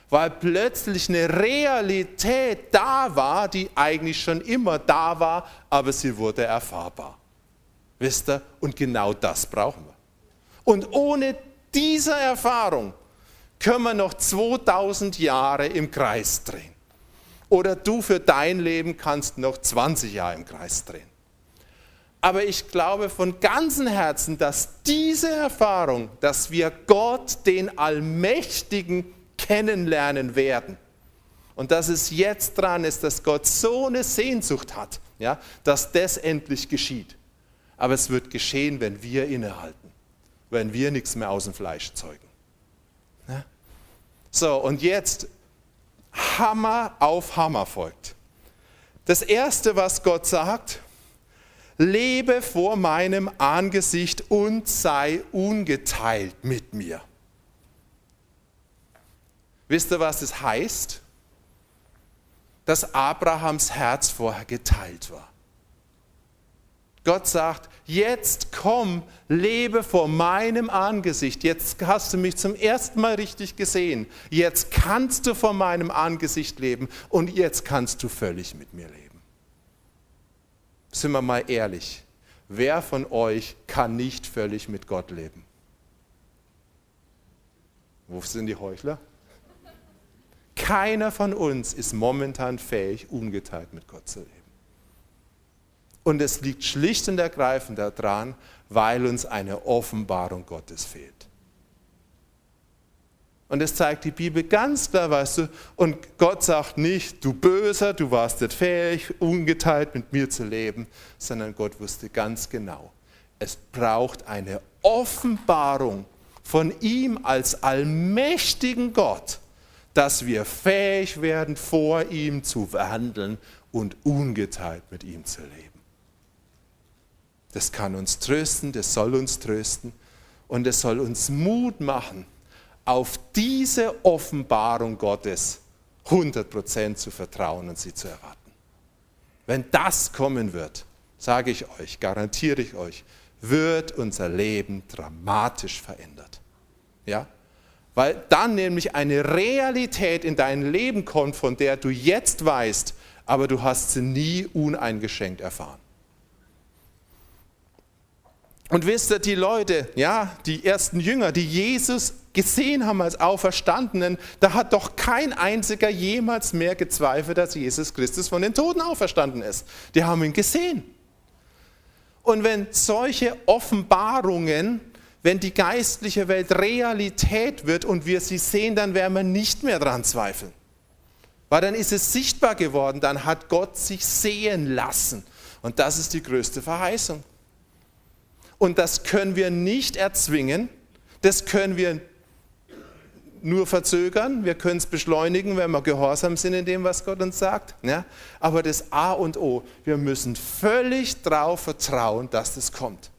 Weil plötzlich eine Realität da war, die eigentlich schon immer da war, aber sie wurde erfahrbar. Wisst ihr? Und genau das brauchen wir. Und ohne diese Erfahrung können wir noch 2000 Jahre im Kreis drehen. Oder du für dein Leben kannst noch 20 Jahre im Kreis drehen. Aber ich glaube von ganzem Herzen, dass diese Erfahrung, dass wir Gott, den Allmächtigen, kennenlernen werden. Und dass es jetzt dran ist, dass Gott so eine Sehnsucht hat, ja, dass das endlich geschieht. Aber es wird geschehen, wenn wir innehalten, wenn wir nichts mehr aus dem Fleisch zeugen. Ja? So, und jetzt Hammer auf Hammer folgt. Das Erste, was Gott sagt, lebe vor meinem Angesicht und sei ungeteilt mit mir. Wisst ihr, was das heißt? Dass Abrahams Herz vorher geteilt war. Gott sagt, jetzt komm, lebe vor meinem Angesicht. Jetzt hast du mich zum ersten Mal richtig gesehen. Jetzt kannst du vor meinem Angesicht leben und jetzt kannst du völlig mit mir leben sind wir mal ehrlich, wer von euch kann nicht völlig mit Gott leben? Wo sind die Heuchler? Keiner von uns ist momentan fähig, ungeteilt mit Gott zu leben. Und es liegt schlicht und ergreifend daran, weil uns eine Offenbarung Gottes fehlt. Und das zeigt die Bibel ganz klar, weißt du. Und Gott sagt nicht, du Böser, du warst nicht fähig, ungeteilt mit mir zu leben, sondern Gott wusste ganz genau, es braucht eine Offenbarung von ihm als allmächtigen Gott, dass wir fähig werden, vor ihm zu verhandeln und ungeteilt mit ihm zu leben. Das kann uns trösten, das soll uns trösten und es soll uns Mut machen, auf diese Offenbarung Gottes 100% zu vertrauen und sie zu erwarten. Wenn das kommen wird, sage ich euch, garantiere ich euch, wird unser Leben dramatisch verändert. Ja? Weil dann nämlich eine Realität in dein Leben kommt, von der du jetzt weißt, aber du hast sie nie uneingeschränkt erfahren. Und wisst ihr, die Leute, ja, die ersten Jünger, die Jesus gesehen haben als Auferstandenen, da hat doch kein einziger jemals mehr gezweifelt, dass Jesus Christus von den Toten auferstanden ist. Die haben ihn gesehen. Und wenn solche Offenbarungen, wenn die geistliche Welt Realität wird und wir sie sehen, dann werden wir nicht mehr daran zweifeln. Weil dann ist es sichtbar geworden, dann hat Gott sich sehen lassen. Und das ist die größte Verheißung. Und das können wir nicht erzwingen, das können wir nur verzögern, wir können es beschleunigen, wenn wir gehorsam sind in dem, was Gott uns sagt. Ja? Aber das A und O, wir müssen völlig darauf vertrauen, dass das kommt.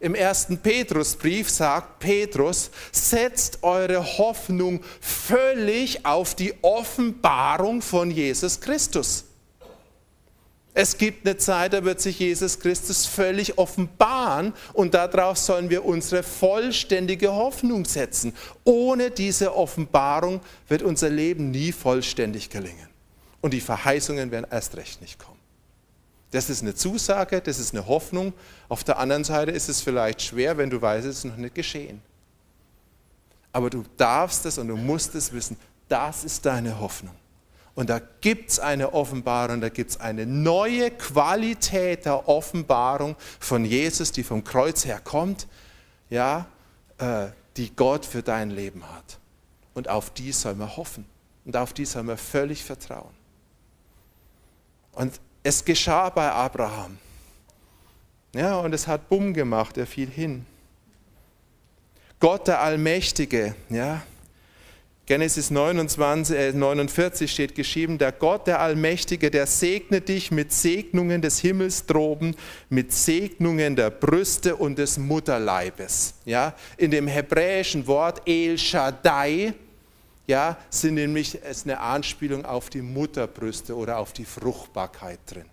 Im ersten Petrusbrief sagt Petrus, setzt eure Hoffnung völlig auf die Offenbarung von Jesus Christus. Es gibt eine Zeit, da wird sich Jesus Christus völlig offenbaren und darauf sollen wir unsere vollständige Hoffnung setzen. Ohne diese Offenbarung wird unser Leben nie vollständig gelingen. Und die Verheißungen werden erst recht nicht kommen. Das ist eine Zusage, das ist eine Hoffnung. Auf der anderen Seite ist es vielleicht schwer, wenn du weißt, es ist noch nicht geschehen. Aber du darfst es und du musst es wissen, das ist deine Hoffnung. Und da gibt es eine Offenbarung, da gibt es eine neue Qualität der Offenbarung von Jesus, die vom Kreuz her kommt, ja, äh, die Gott für dein Leben hat. Und auf die soll man hoffen. Und auf die soll man völlig vertrauen. Und es geschah bei Abraham. Ja, und es hat Bumm gemacht, er fiel hin. Gott der Allmächtige, ja, Genesis 29, äh 49 steht geschrieben, der Gott, der Allmächtige, der segne dich mit Segnungen des Himmels droben, mit Segnungen der Brüste und des Mutterleibes. Ja, in dem hebräischen Wort El Shaddai, ja, sind nämlich ist eine Anspielung auf die Mutterbrüste oder auf die Fruchtbarkeit drin.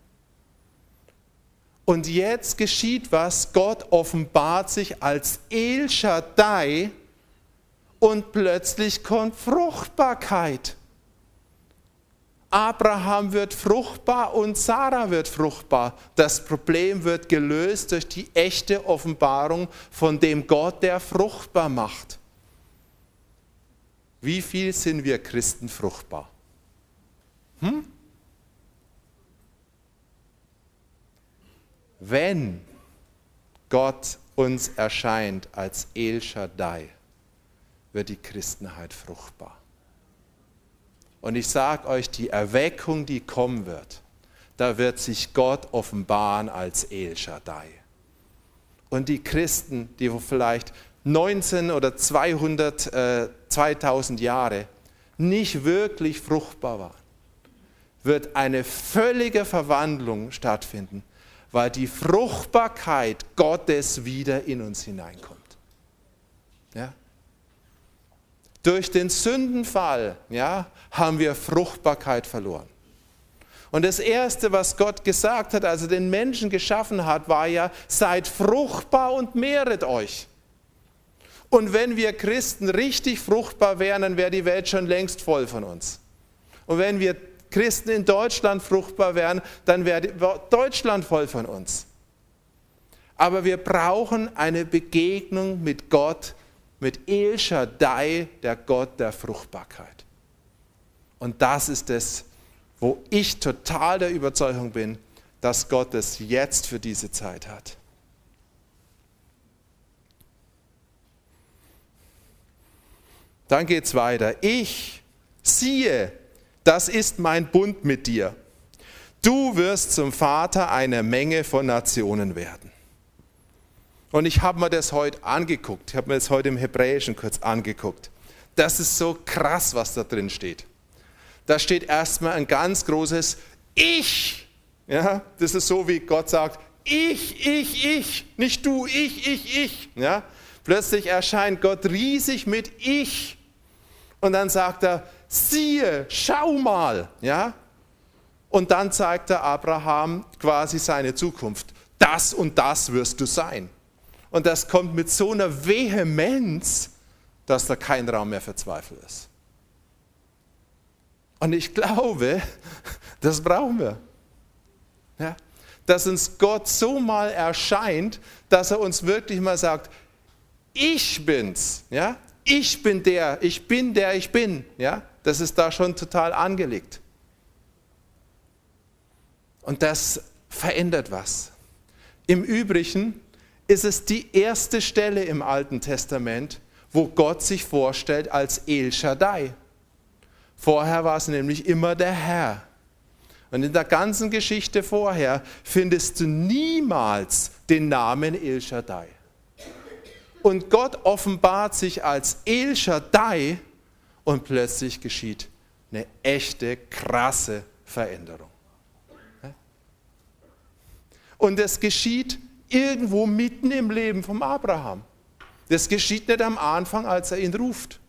Und jetzt geschieht was, Gott offenbart sich als El Shaddai, und plötzlich kommt Fruchtbarkeit. Abraham wird fruchtbar und Sarah wird fruchtbar. Das Problem wird gelöst durch die echte Offenbarung von dem Gott, der fruchtbar macht. Wie viel sind wir Christen fruchtbar? Hm? Wenn Gott uns erscheint als El Shaddai, wird die Christenheit fruchtbar. Und ich sage euch, die Erweckung, die kommen wird, da wird sich Gott offenbaren als El Shaddai. Und die Christen, die vielleicht 19 oder 200, äh, 2000 Jahre nicht wirklich fruchtbar waren, wird eine völlige Verwandlung stattfinden, weil die Fruchtbarkeit Gottes wieder in uns hineinkommt. Ja? Durch den Sündenfall ja, haben wir Fruchtbarkeit verloren. Und das Erste, was Gott gesagt hat, als er den Menschen geschaffen hat, war ja, seid fruchtbar und mehret euch. Und wenn wir Christen richtig fruchtbar wären, dann wäre die Welt schon längst voll von uns. Und wenn wir Christen in Deutschland fruchtbar wären, dann wäre Deutschland voll von uns. Aber wir brauchen eine Begegnung mit Gott, mit El Shaddai, der Gott der Fruchtbarkeit. Und das ist es, wo ich total der Überzeugung bin, dass Gott es jetzt für diese Zeit hat. Dann geht es weiter. Ich siehe, das ist mein Bund mit dir. Du wirst zum Vater einer Menge von Nationen werden. Und ich habe mir das heute angeguckt. Ich habe mir das heute im Hebräischen kurz angeguckt. Das ist so krass, was da drin steht. Da steht erstmal ein ganz großes Ich. Ja, das ist so, wie Gott sagt, ich, ich, ich, nicht du, ich, ich, ich. Ja? Plötzlich erscheint Gott riesig mit ich. Und dann sagt er, siehe, schau mal. Ja? Und dann zeigt er Abraham quasi seine Zukunft. Das und das wirst du sein. Und das kommt mit so einer Vehemenz, dass da kein Raum mehr für Zweifel ist. Und ich glaube, <laughs> das brauchen wir. Ja? Dass uns Gott so mal erscheint, dass er uns wirklich mal sagt, ich bin's, ja? Ich bin der, ich bin der, ich bin, ja? Das ist da schon total angelegt. Und das verändert was. Im Übrigen ist es die erste Stelle im Alten Testament, wo Gott sich vorstellt als El Shaddai. Vorher war es nämlich immer der Herr. Und in der ganzen Geschichte vorher findest du niemals den Namen El Shaddai. Und Gott offenbart sich als El Shaddai und plötzlich geschieht eine echte, krasse Veränderung. Und es geschieht irgendwo mitten im Leben vom Abraham. Das geschieht nicht am Anfang, als er ihn ruft,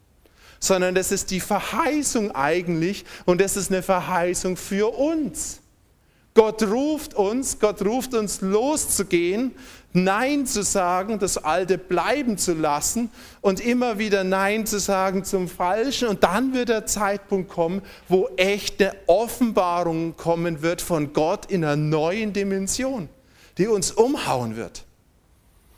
sondern das ist die Verheißung eigentlich und das ist eine Verheißung für uns. Gott ruft uns, Gott ruft uns loszugehen, Nein zu sagen, das Alte bleiben zu lassen und immer wieder Nein zu sagen zum Falschen. Und dann wird der Zeitpunkt kommen, wo echte Offenbarung kommen wird von Gott in einer neuen Dimension die uns umhauen wird.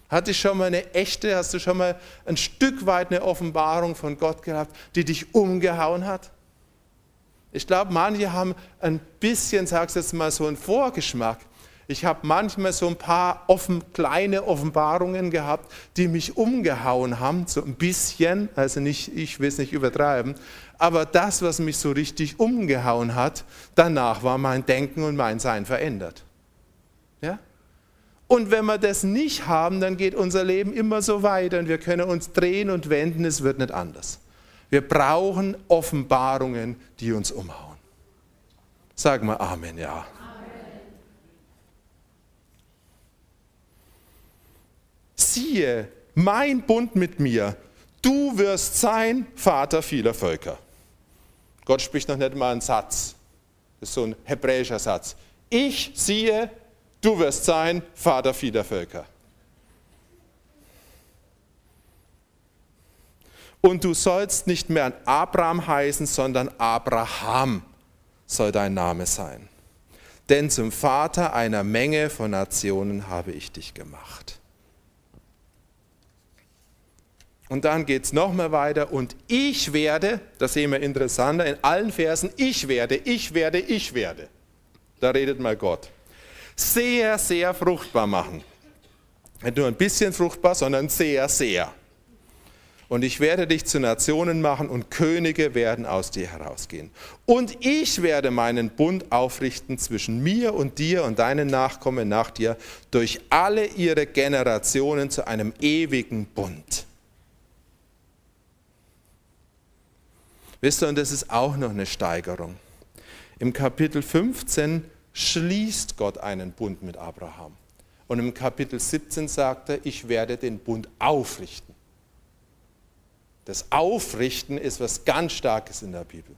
Hatte ich schon mal eine echte, hast du schon mal ein Stück weit eine Offenbarung von Gott gehabt, die dich umgehauen hat? Ich glaube, manche haben ein bisschen, sagst du jetzt mal, so einen Vorgeschmack. Ich habe manchmal so ein paar offen, kleine Offenbarungen gehabt, die mich umgehauen haben, so ein bisschen, also nicht, ich will es nicht übertreiben, aber das, was mich so richtig umgehauen hat, danach war mein Denken und mein Sein verändert. Ja? Und wenn wir das nicht haben, dann geht unser Leben immer so weiter und wir können uns drehen und wenden, es wird nicht anders. Wir brauchen Offenbarungen, die uns umhauen. Sag mal Amen, ja. Amen. Siehe, mein Bund mit mir, du wirst sein Vater vieler Völker. Gott spricht noch nicht mal einen Satz. Das ist so ein hebräischer Satz. Ich siehe, Du wirst sein Vater vieler Völker. Und du sollst nicht mehr Abraham heißen, sondern Abraham soll dein Name sein. Denn zum Vater einer Menge von Nationen habe ich dich gemacht. Und dann geht es nochmal weiter. Und ich werde, das sehen wir interessanter in allen Versen, ich werde, ich werde, ich werde. Da redet mal Gott sehr, sehr fruchtbar machen. Nicht nur ein bisschen fruchtbar, sondern sehr, sehr. Und ich werde dich zu Nationen machen und Könige werden aus dir herausgehen. Und ich werde meinen Bund aufrichten zwischen mir und dir und deinen Nachkommen nach dir durch alle ihre Generationen zu einem ewigen Bund. Wisst ihr, und das ist auch noch eine Steigerung. Im Kapitel 15 schließt Gott einen Bund mit Abraham. Und im Kapitel 17 sagt er, ich werde den Bund aufrichten. Das Aufrichten ist was ganz Starkes in der Bibel.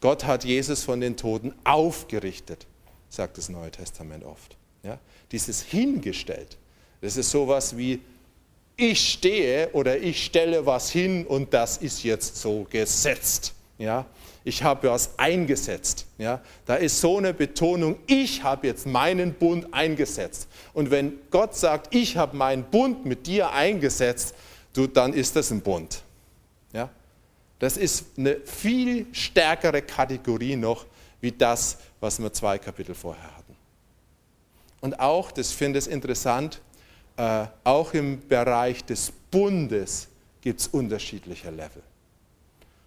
Gott hat Jesus von den Toten aufgerichtet, sagt das Neue Testament oft. Ja? Dieses hingestellt, das ist sowas wie, ich stehe oder ich stelle was hin und das ist jetzt so gesetzt. Ja? ich habe was eingesetzt. Ja? Da ist so eine Betonung, ich habe jetzt meinen Bund eingesetzt. Und wenn Gott sagt, ich habe meinen Bund mit dir eingesetzt, du, dann ist das ein Bund. Ja? Das ist eine viel stärkere Kategorie noch, wie das, was wir zwei Kapitel vorher hatten. Und auch, das finde ich interessant, äh, auch im Bereich des Bundes gibt es unterschiedliche Level.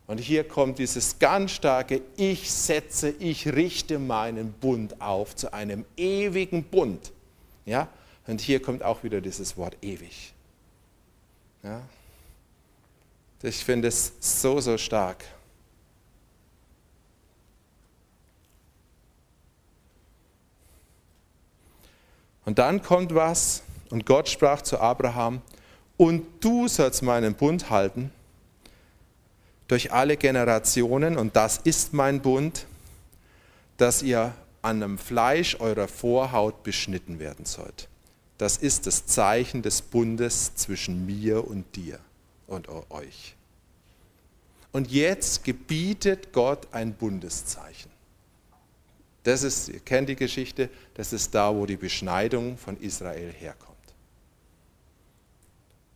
Und hier kommt dieses ganz starke, ich setze, ich richte meinen Bund auf zu einem ewigen Bund. Ja? Und hier kommt auch wieder dieses Wort ewig. Ja? Ich finde es so, so stark. Und dann kommt was und Gott sprach zu Abraham, und du sollst meinen Bund halten durch alle Generationen, und das ist mein Bund, dass ihr an dem Fleisch eurer Vorhaut beschnitten werden sollt. Das ist das Zeichen des Bundes zwischen mir und dir und euch. Und jetzt gebietet Gott ein Bundeszeichen. Das ist, ihr kennt die Geschichte, das ist da, wo die Beschneidung von Israel herkommt.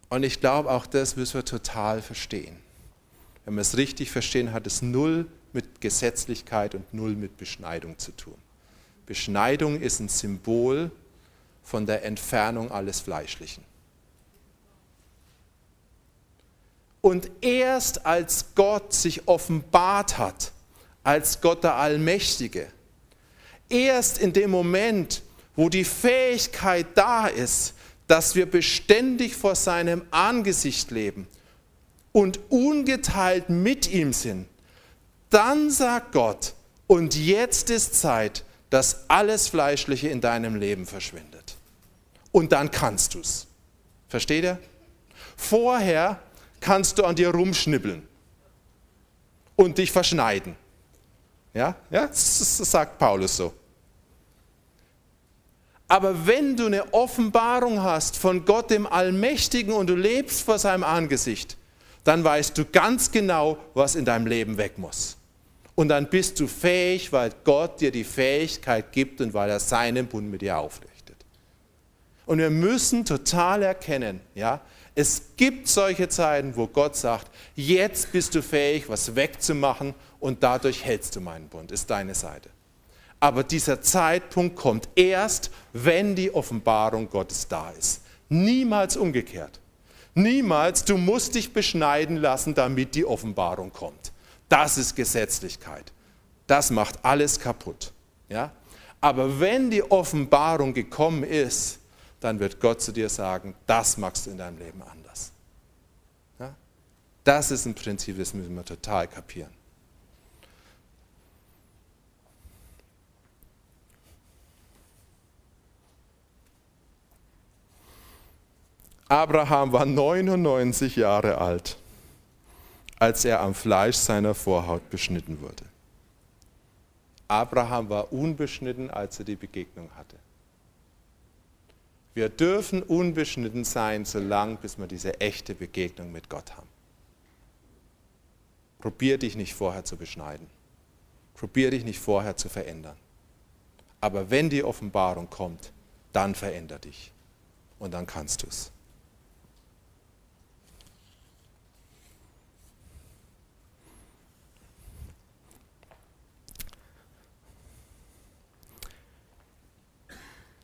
Und ich glaube, auch das müssen wir total verstehen. Wenn wir es richtig verstehen, hat es null mit Gesetzlichkeit und null mit Beschneidung zu tun. Beschneidung ist ein Symbol von der Entfernung alles Fleischlichen. Und erst als Gott sich offenbart hat, als Gott der Allmächtige, erst in dem Moment, wo die Fähigkeit da ist, dass wir beständig vor seinem Angesicht leben und ungeteilt mit ihm sind, dann sagt Gott, und jetzt ist Zeit, dass alles Fleischliche in deinem Leben verschwindet. Und dann kannst du es. Versteht ihr? Vorher kannst du an dir rumschnippeln und dich verschneiden. Ja, ja, das sagt Paulus so. Aber wenn du eine Offenbarung hast von Gott dem Allmächtigen und du lebst vor seinem Angesicht, dann weißt du ganz genau, was in deinem Leben weg muss. Und dann bist du fähig, weil Gott dir die Fähigkeit gibt und weil er seinen Bund mit dir aufrichtet. Und wir müssen total erkennen, ja, es gibt solche Zeiten, wo Gott sagt, jetzt bist du fähig, was wegzumachen und dadurch hältst du meinen Bund, ist deine Seite. Aber dieser Zeitpunkt kommt erst, wenn die Offenbarung Gottes da ist. Niemals umgekehrt. Niemals, du musst dich beschneiden lassen, damit die Offenbarung kommt. Das ist Gesetzlichkeit. Das macht alles kaputt. Ja? Aber wenn die Offenbarung gekommen ist, dann wird Gott zu dir sagen, das machst du in deinem Leben anders. Ja? Das ist ein Prinzip, das müssen wir total kapieren. Abraham war 99 Jahre alt, als er am Fleisch seiner Vorhaut beschnitten wurde. Abraham war unbeschnitten, als er die Begegnung hatte. Wir dürfen unbeschnitten sein, solange bis wir diese echte Begegnung mit Gott haben. Probier dich nicht vorher zu beschneiden. Probier dich nicht vorher zu verändern. Aber wenn die Offenbarung kommt, dann veränder dich. Und dann kannst du es.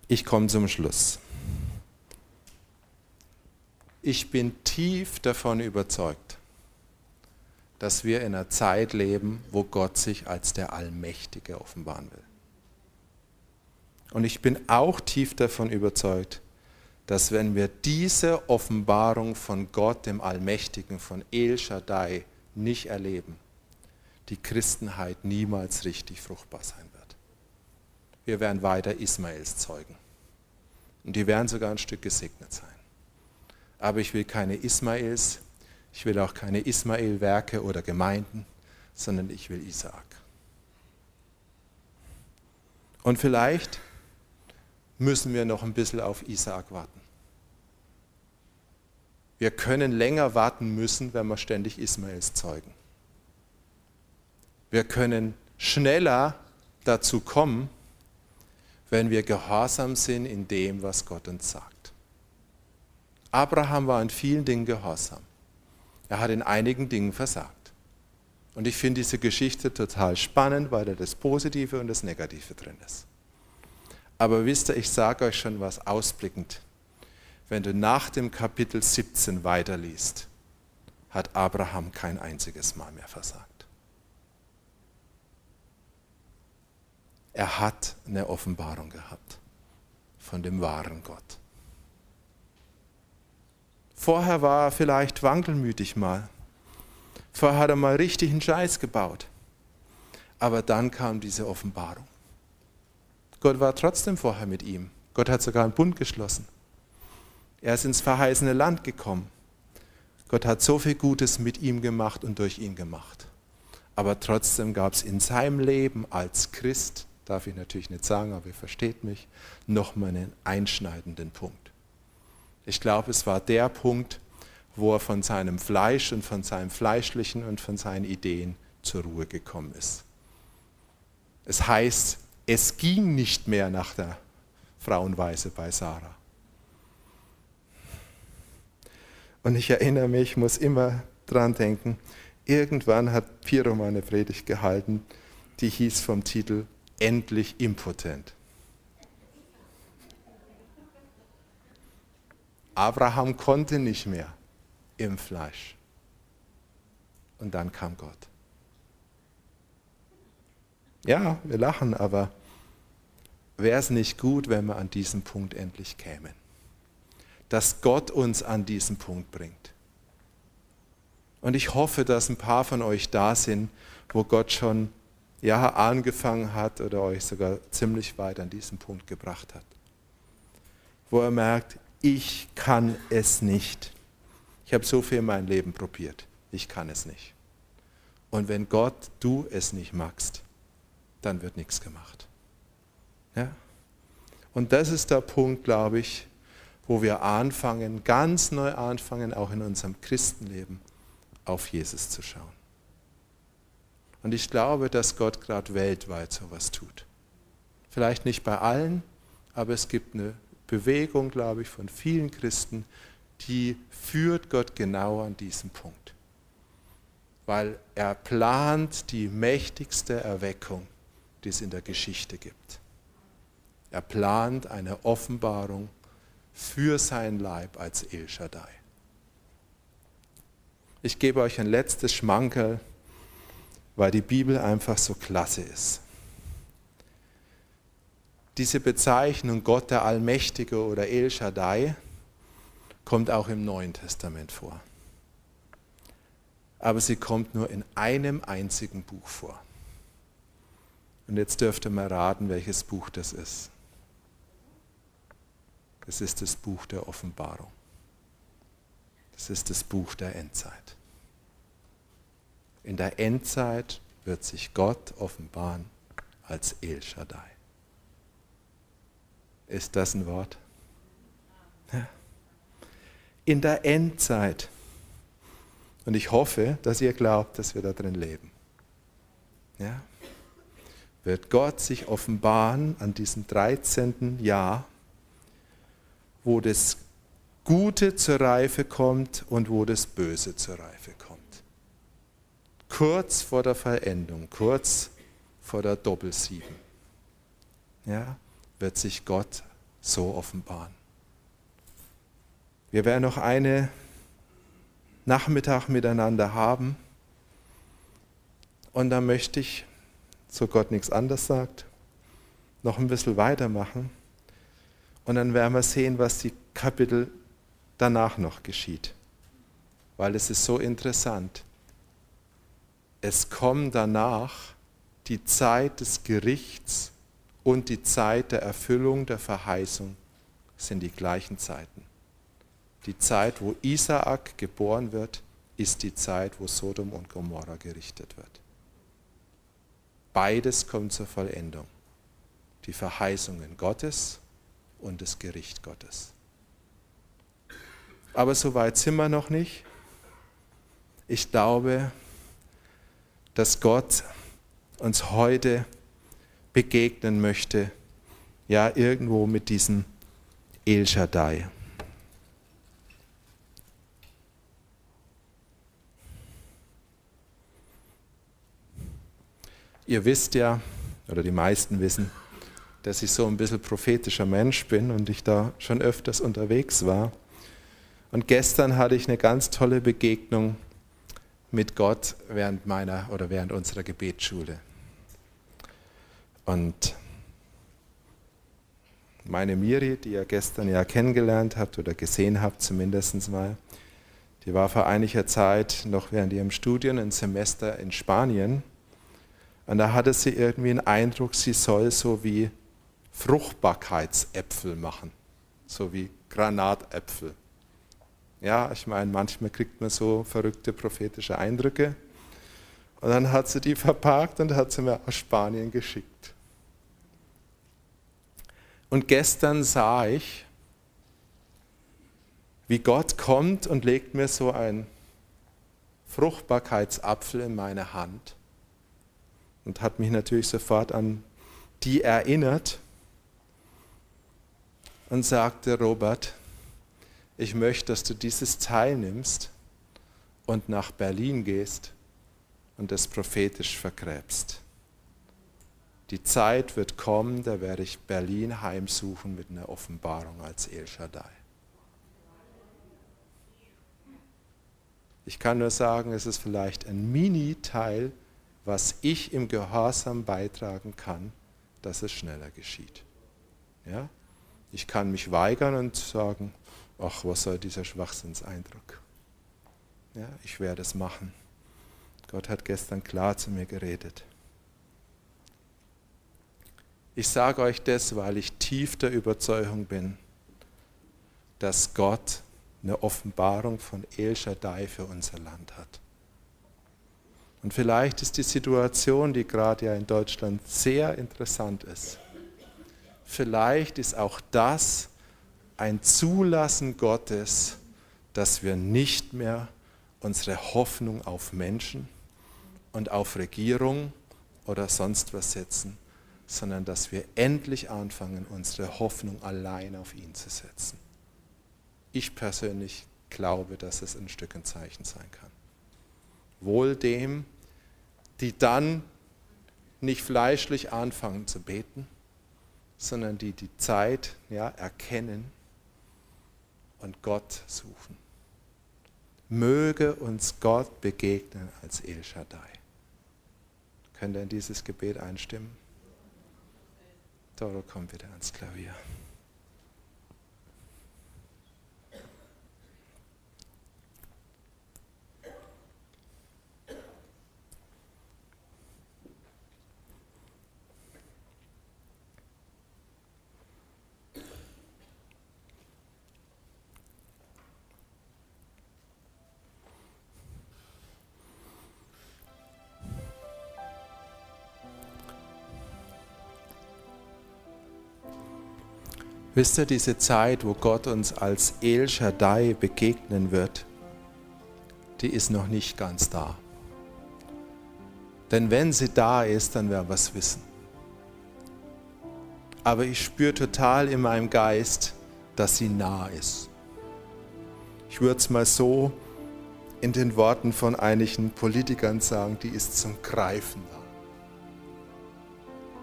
Ich komme zum Schluss. Ich bin tief davon überzeugt, dass wir in einer Zeit leben, wo Gott sich als der Allmächtige offenbaren will. Und ich bin auch tief davon überzeugt, dass wenn wir diese Offenbarung von Gott, dem Allmächtigen, von El Shaddai nicht erleben, die Christenheit niemals richtig fruchtbar sein wird wir werden weiter Ismaels zeugen. Und die werden sogar ein Stück gesegnet sein. Aber ich will keine Ismaels, ich will auch keine Ismael-Werke oder Gemeinden, sondern ich will Isaak. Und vielleicht müssen wir noch ein bisschen auf Isaak warten. Wir können länger warten müssen, wenn wir ständig Ismaels zeugen. Wir können schneller dazu kommen, wenn wir gehorsam sind in dem, was Gott uns sagt. Abraham war in vielen Dingen gehorsam. Er hat in einigen Dingen versagt. Und ich finde diese Geschichte total spannend, weil da das Positive und das Negative drin ist. Aber wisst ihr, ich sage euch schon was ausblickend. Wenn du nach dem Kapitel 17 weiterliest, hat Abraham kein einziges Mal mehr versagt. Er hat eine Offenbarung gehabt von dem wahren Gott. Vorher war er vielleicht wankelmütig mal. Vorher hat er mal richtig einen Scheiß gebaut. Aber dann kam diese Offenbarung. Gott war trotzdem vorher mit ihm, Gott hat sogar einen Bund geschlossen. Er ist ins verheißene Land gekommen. Gott hat so viel Gutes mit ihm gemacht und durch ihn gemacht. Aber trotzdem gab es in seinem Leben als Christ, darf ich natürlich nicht sagen, aber ihr versteht mich, nochmal einen einschneidenden Punkt. Ich glaube, es war der Punkt, wo er von seinem Fleisch und von seinem Fleischlichen und von seinen Ideen zur Ruhe gekommen ist. Es heißt, es ging nicht mehr nach der Frauenweise bei Sarah. Und ich erinnere mich, ich muss immer dran denken, irgendwann hat Piro mal eine Predigt gehalten, die hieß vom Titel Endlich impotent. Abraham konnte nicht mehr im Fleisch. Und dann kam Gott. Ja, wir lachen, aber wäre es nicht gut, wenn wir an diesen Punkt endlich kämen? Dass Gott uns an diesen Punkt bringt. Und ich hoffe, dass ein paar von euch da sind, wo Gott schon ja, angefangen hat oder euch sogar ziemlich weit an diesen Punkt gebracht hat. Wo er merkt, ich kann es nicht. Ich habe so viel in meinem Leben probiert. Ich kann es nicht. Und wenn Gott, du es nicht magst, dann wird nichts gemacht. Ja? Und das ist der Punkt, glaube ich, wo wir anfangen, ganz neu anfangen, auch in unserem Christenleben, auf Jesus zu schauen. Und ich glaube, dass Gott gerade weltweit sowas tut. Vielleicht nicht bei allen, aber es gibt eine Bewegung, glaube ich, von vielen Christen, die führt Gott genau an diesem Punkt. Weil er plant die mächtigste Erweckung, die es in der Geschichte gibt. Er plant eine Offenbarung für sein Leib als El Shaddai. Ich gebe euch ein letztes Schmankerl, weil die Bibel einfach so klasse ist. Diese Bezeichnung Gott der Allmächtige oder El Shaddai kommt auch im Neuen Testament vor. Aber sie kommt nur in einem einzigen Buch vor. Und jetzt dürft ihr mal raten, welches Buch das ist. Es ist das Buch der Offenbarung. Das ist das Buch der Endzeit. In der Endzeit wird sich Gott offenbaren als El Shaddai. Ist das ein Wort? Ja in der Endzeit. Und ich hoffe, dass ihr glaubt, dass wir da drin leben. Ja? Wird Gott sich offenbaren an diesem 13. Jahr, wo das Gute zur Reife kommt und wo das Böse zur Reife kommt. Kurz vor der Verendung, kurz vor der Doppelsieben, ja, wird sich Gott so offenbaren. Wir werden noch eine Nachmittag miteinander haben. Und dann möchte ich, so Gott nichts anderes sagt, noch ein bisschen weitermachen. Und dann werden wir sehen, was die Kapitel danach noch geschieht. Weil es ist so interessant. Es kommt danach die Zeit des Gerichts und die Zeit der Erfüllung der Verheißung sind die gleichen Zeiten. Die Zeit, wo Isaak geboren wird, ist die Zeit, wo Sodom und Gomorra gerichtet wird. Beides kommt zur Vollendung. Die Verheißungen Gottes und das Gericht Gottes. Aber so weit sind wir noch nicht. Ich glaube, dass Gott uns heute begegnen möchte, ja irgendwo mit diesem El Shaddai. Ihr wisst ja, oder die meisten wissen, dass ich so ein bisschen prophetischer Mensch bin und ich da schon öfters unterwegs war. Und gestern hatte ich eine ganz tolle Begegnung mit Gott während meiner oder während unserer Gebetsschule. Und meine Miri, die ihr gestern ja kennengelernt habt oder gesehen habt zumindest mal, die war vor einiger Zeit noch während ihrem Studium ein Semester in Spanien und da hatte sie irgendwie einen Eindruck, sie soll so wie Fruchtbarkeitsäpfel machen, so wie Granatäpfel. Ja, ich meine, manchmal kriegt man so verrückte prophetische Eindrücke. Und dann hat sie die verpackt und hat sie mir aus Spanien geschickt. Und gestern sah ich, wie Gott kommt und legt mir so einen Fruchtbarkeitsapfel in meine Hand und hat mich natürlich sofort an die erinnert und sagte, Robert, ich möchte, dass du dieses Teil nimmst und nach Berlin gehst und es prophetisch vergräbst. Die Zeit wird kommen, da werde ich Berlin heimsuchen mit einer Offenbarung als El Shaddai. Ich kann nur sagen, es ist vielleicht ein Mini-Teil, was ich im Gehorsam beitragen kann, dass es schneller geschieht. Ja? Ich kann mich weigern und sagen, ach, was soll dieser Schwachsinnseindruck? Ja, ich werde es machen. Gott hat gestern klar zu mir geredet. Ich sage euch das, weil ich tief der Überzeugung bin, dass Gott eine Offenbarung von El Shaddai für unser Land hat. Und vielleicht ist die Situation, die gerade ja in Deutschland sehr interessant ist, vielleicht ist auch das ein Zulassen Gottes, dass wir nicht mehr unsere Hoffnung auf Menschen und auf Regierung oder sonst was setzen, sondern dass wir endlich anfangen, unsere Hoffnung allein auf ihn zu setzen. Ich persönlich glaube, dass es ein Stück ein Zeichen sein kann. Wohl dem, die dann nicht fleischlich anfangen zu beten, sondern die die Zeit ja, erkennen und Gott suchen. Möge uns Gott begegnen als El Shaddai. Könnt ihr in dieses Gebet einstimmen? Doro, komm bitte ans Klavier. Wisst ihr, diese Zeit, wo Gott uns als El Shaddai begegnen wird, die ist noch nicht ganz da. Denn wenn sie da ist, dann werden wir es wissen. Aber ich spüre total in meinem Geist, dass sie nah ist. Ich würde es mal so in den Worten von einigen Politikern sagen, die ist zum Greifen da.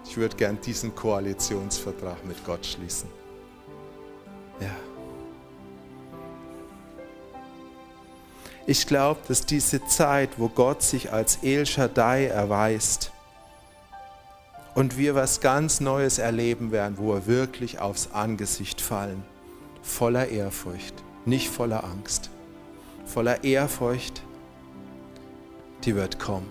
Ich würde gern diesen Koalitionsvertrag mit Gott schließen. Ja. Ich glaube, dass diese Zeit, wo Gott sich als El Shaddai erweist und wir was ganz Neues erleben werden, wo wir wirklich aufs Angesicht fallen, voller Ehrfurcht, nicht voller Angst, voller Ehrfurcht, die wird kommen.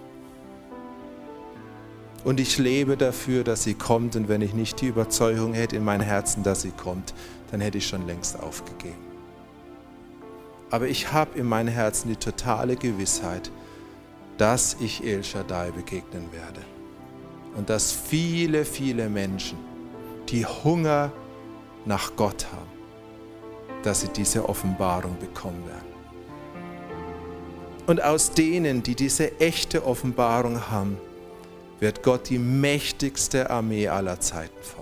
Und ich lebe dafür, dass sie kommt. Und wenn ich nicht die Überzeugung hätte in meinem Herzen, dass sie kommt, dann hätte ich schon längst aufgegeben. Aber ich habe in meinem Herzen die totale Gewissheit, dass ich El Shaddai begegnen werde. Und dass viele, viele Menschen, die Hunger nach Gott haben, dass sie diese Offenbarung bekommen werden. Und aus denen, die diese echte Offenbarung haben, wird Gott die mächtigste Armee aller Zeiten formen.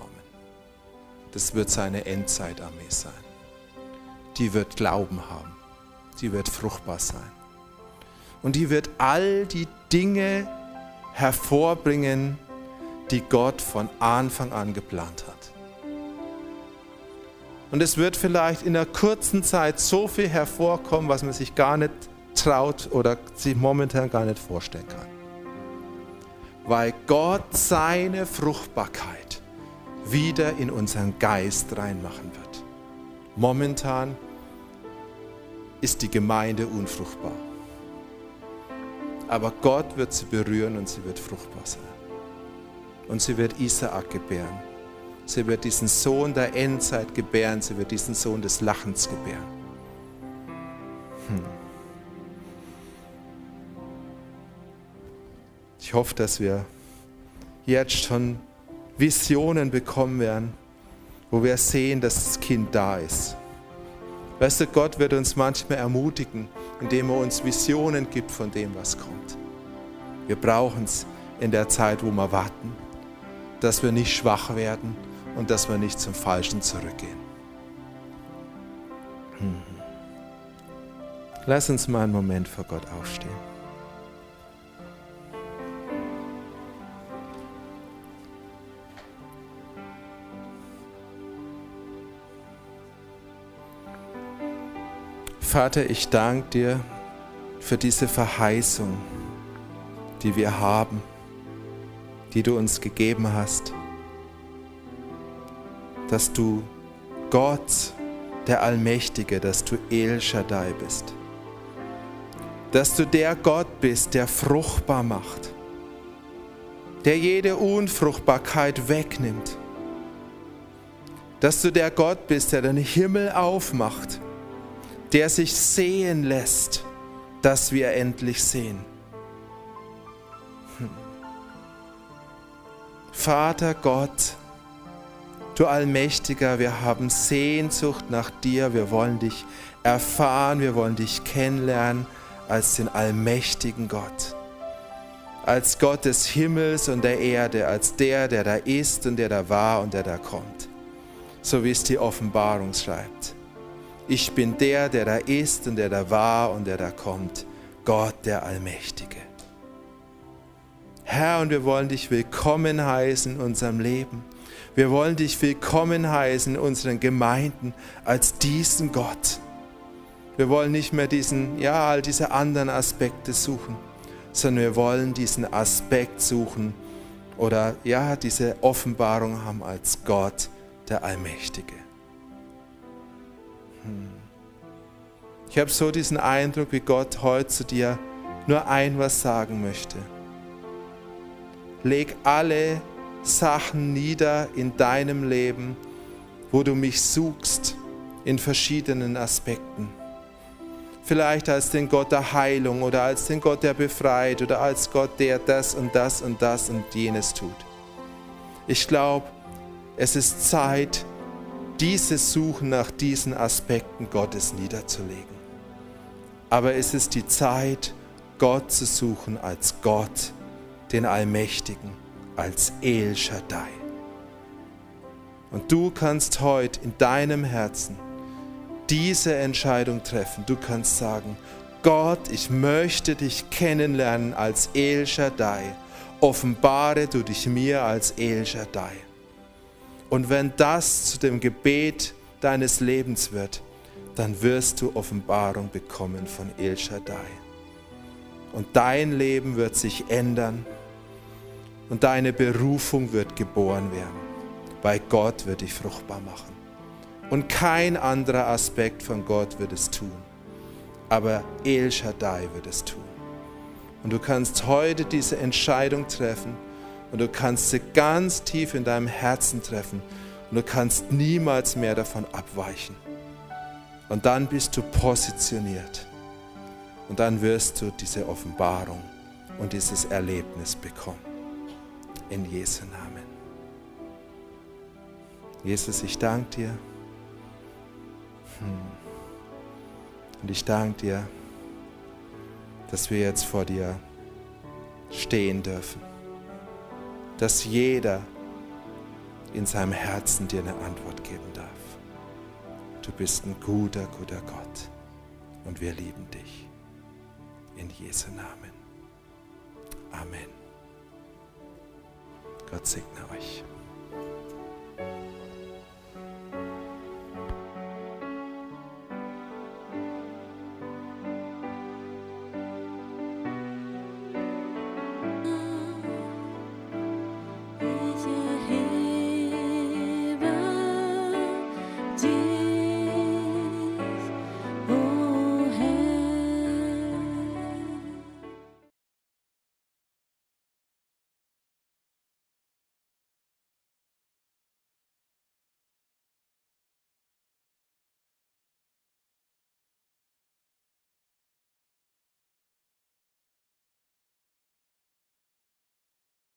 Das wird seine Endzeitarmee sein. Die wird Glauben haben. Die wird fruchtbar sein. Und die wird all die Dinge hervorbringen, die Gott von Anfang an geplant hat. Und es wird vielleicht in einer kurzen Zeit so viel hervorkommen, was man sich gar nicht traut oder sich momentan gar nicht vorstellen kann. Weil Gott seine Fruchtbarkeit wieder in unseren Geist reinmachen wird. Momentan ist die Gemeinde unfruchtbar. Aber Gott wird sie berühren und sie wird fruchtbar sein. Und sie wird Isaak gebären. Sie wird diesen Sohn der Endzeit gebären. Sie wird diesen Sohn des Lachens gebären. Hm. Ich hoffe, dass wir jetzt schon Visionen bekommen werden, wo wir sehen, dass das Kind da ist. Weißt du, Gott wird uns manchmal ermutigen, indem er uns Visionen gibt von dem, was kommt. Wir brauchen es in der Zeit, wo wir warten, dass wir nicht schwach werden und dass wir nicht zum Falschen zurückgehen. Hm. Lass uns mal einen Moment vor Gott aufstehen. Vater, ich danke dir für diese Verheißung, die wir haben, die du uns gegeben hast, dass du Gott, der Allmächtige, dass du El Shaddai bist, dass du der Gott bist, der fruchtbar macht, der jede Unfruchtbarkeit wegnimmt, dass du der Gott bist, der den Himmel aufmacht, der sich sehen lässt, dass wir endlich sehen. Hm. Vater Gott, du Allmächtiger, wir haben Sehnsucht nach dir, wir wollen dich erfahren, wir wollen dich kennenlernen als den allmächtigen Gott, als Gott des Himmels und der Erde, als der, der da ist und der da war und der da kommt, so wie es die Offenbarung schreibt. Ich bin der, der da ist und der da war und der da kommt. Gott der Allmächtige. Herr, und wir wollen dich willkommen heißen in unserem Leben. Wir wollen dich willkommen heißen in unseren Gemeinden als diesen Gott. Wir wollen nicht mehr diesen, ja, all diese anderen Aspekte suchen, sondern wir wollen diesen Aspekt suchen oder ja, diese Offenbarung haben als Gott der Allmächtige. Ich habe so diesen Eindruck, wie Gott heute zu dir nur ein was sagen möchte. Leg alle Sachen nieder in deinem Leben, wo du mich suchst in verschiedenen Aspekten. Vielleicht als den Gott der Heilung oder als den Gott, der befreit oder als Gott, der das und das und das und jenes tut. Ich glaube, es ist Zeit, dieses Suchen nach diesen Aspekten Gottes niederzulegen. Aber es ist die Zeit, Gott zu suchen als Gott, den Allmächtigen, als El Shaddai. Und du kannst heute in deinem Herzen diese Entscheidung treffen. Du kannst sagen, Gott, ich möchte dich kennenlernen als El Shaddai. Offenbare du dich mir als El Shaddai. Und wenn das zu dem Gebet deines Lebens wird, dann wirst du Offenbarung bekommen von El Shaddai. Und dein Leben wird sich ändern und deine Berufung wird geboren werden, weil Gott wird dich fruchtbar machen. Und kein anderer Aspekt von Gott wird es tun, aber El Shaddai wird es tun. Und du kannst heute diese Entscheidung treffen, und du kannst sie ganz tief in deinem Herzen treffen. Und du kannst niemals mehr davon abweichen. Und dann bist du positioniert. Und dann wirst du diese Offenbarung und dieses Erlebnis bekommen. In Jesu Namen. Jesus, ich danke dir. Hm. Und ich danke dir, dass wir jetzt vor dir stehen dürfen dass jeder in seinem Herzen dir eine Antwort geben darf. Du bist ein guter, guter Gott und wir lieben dich. In Jesu Namen. Amen. Gott segne euch.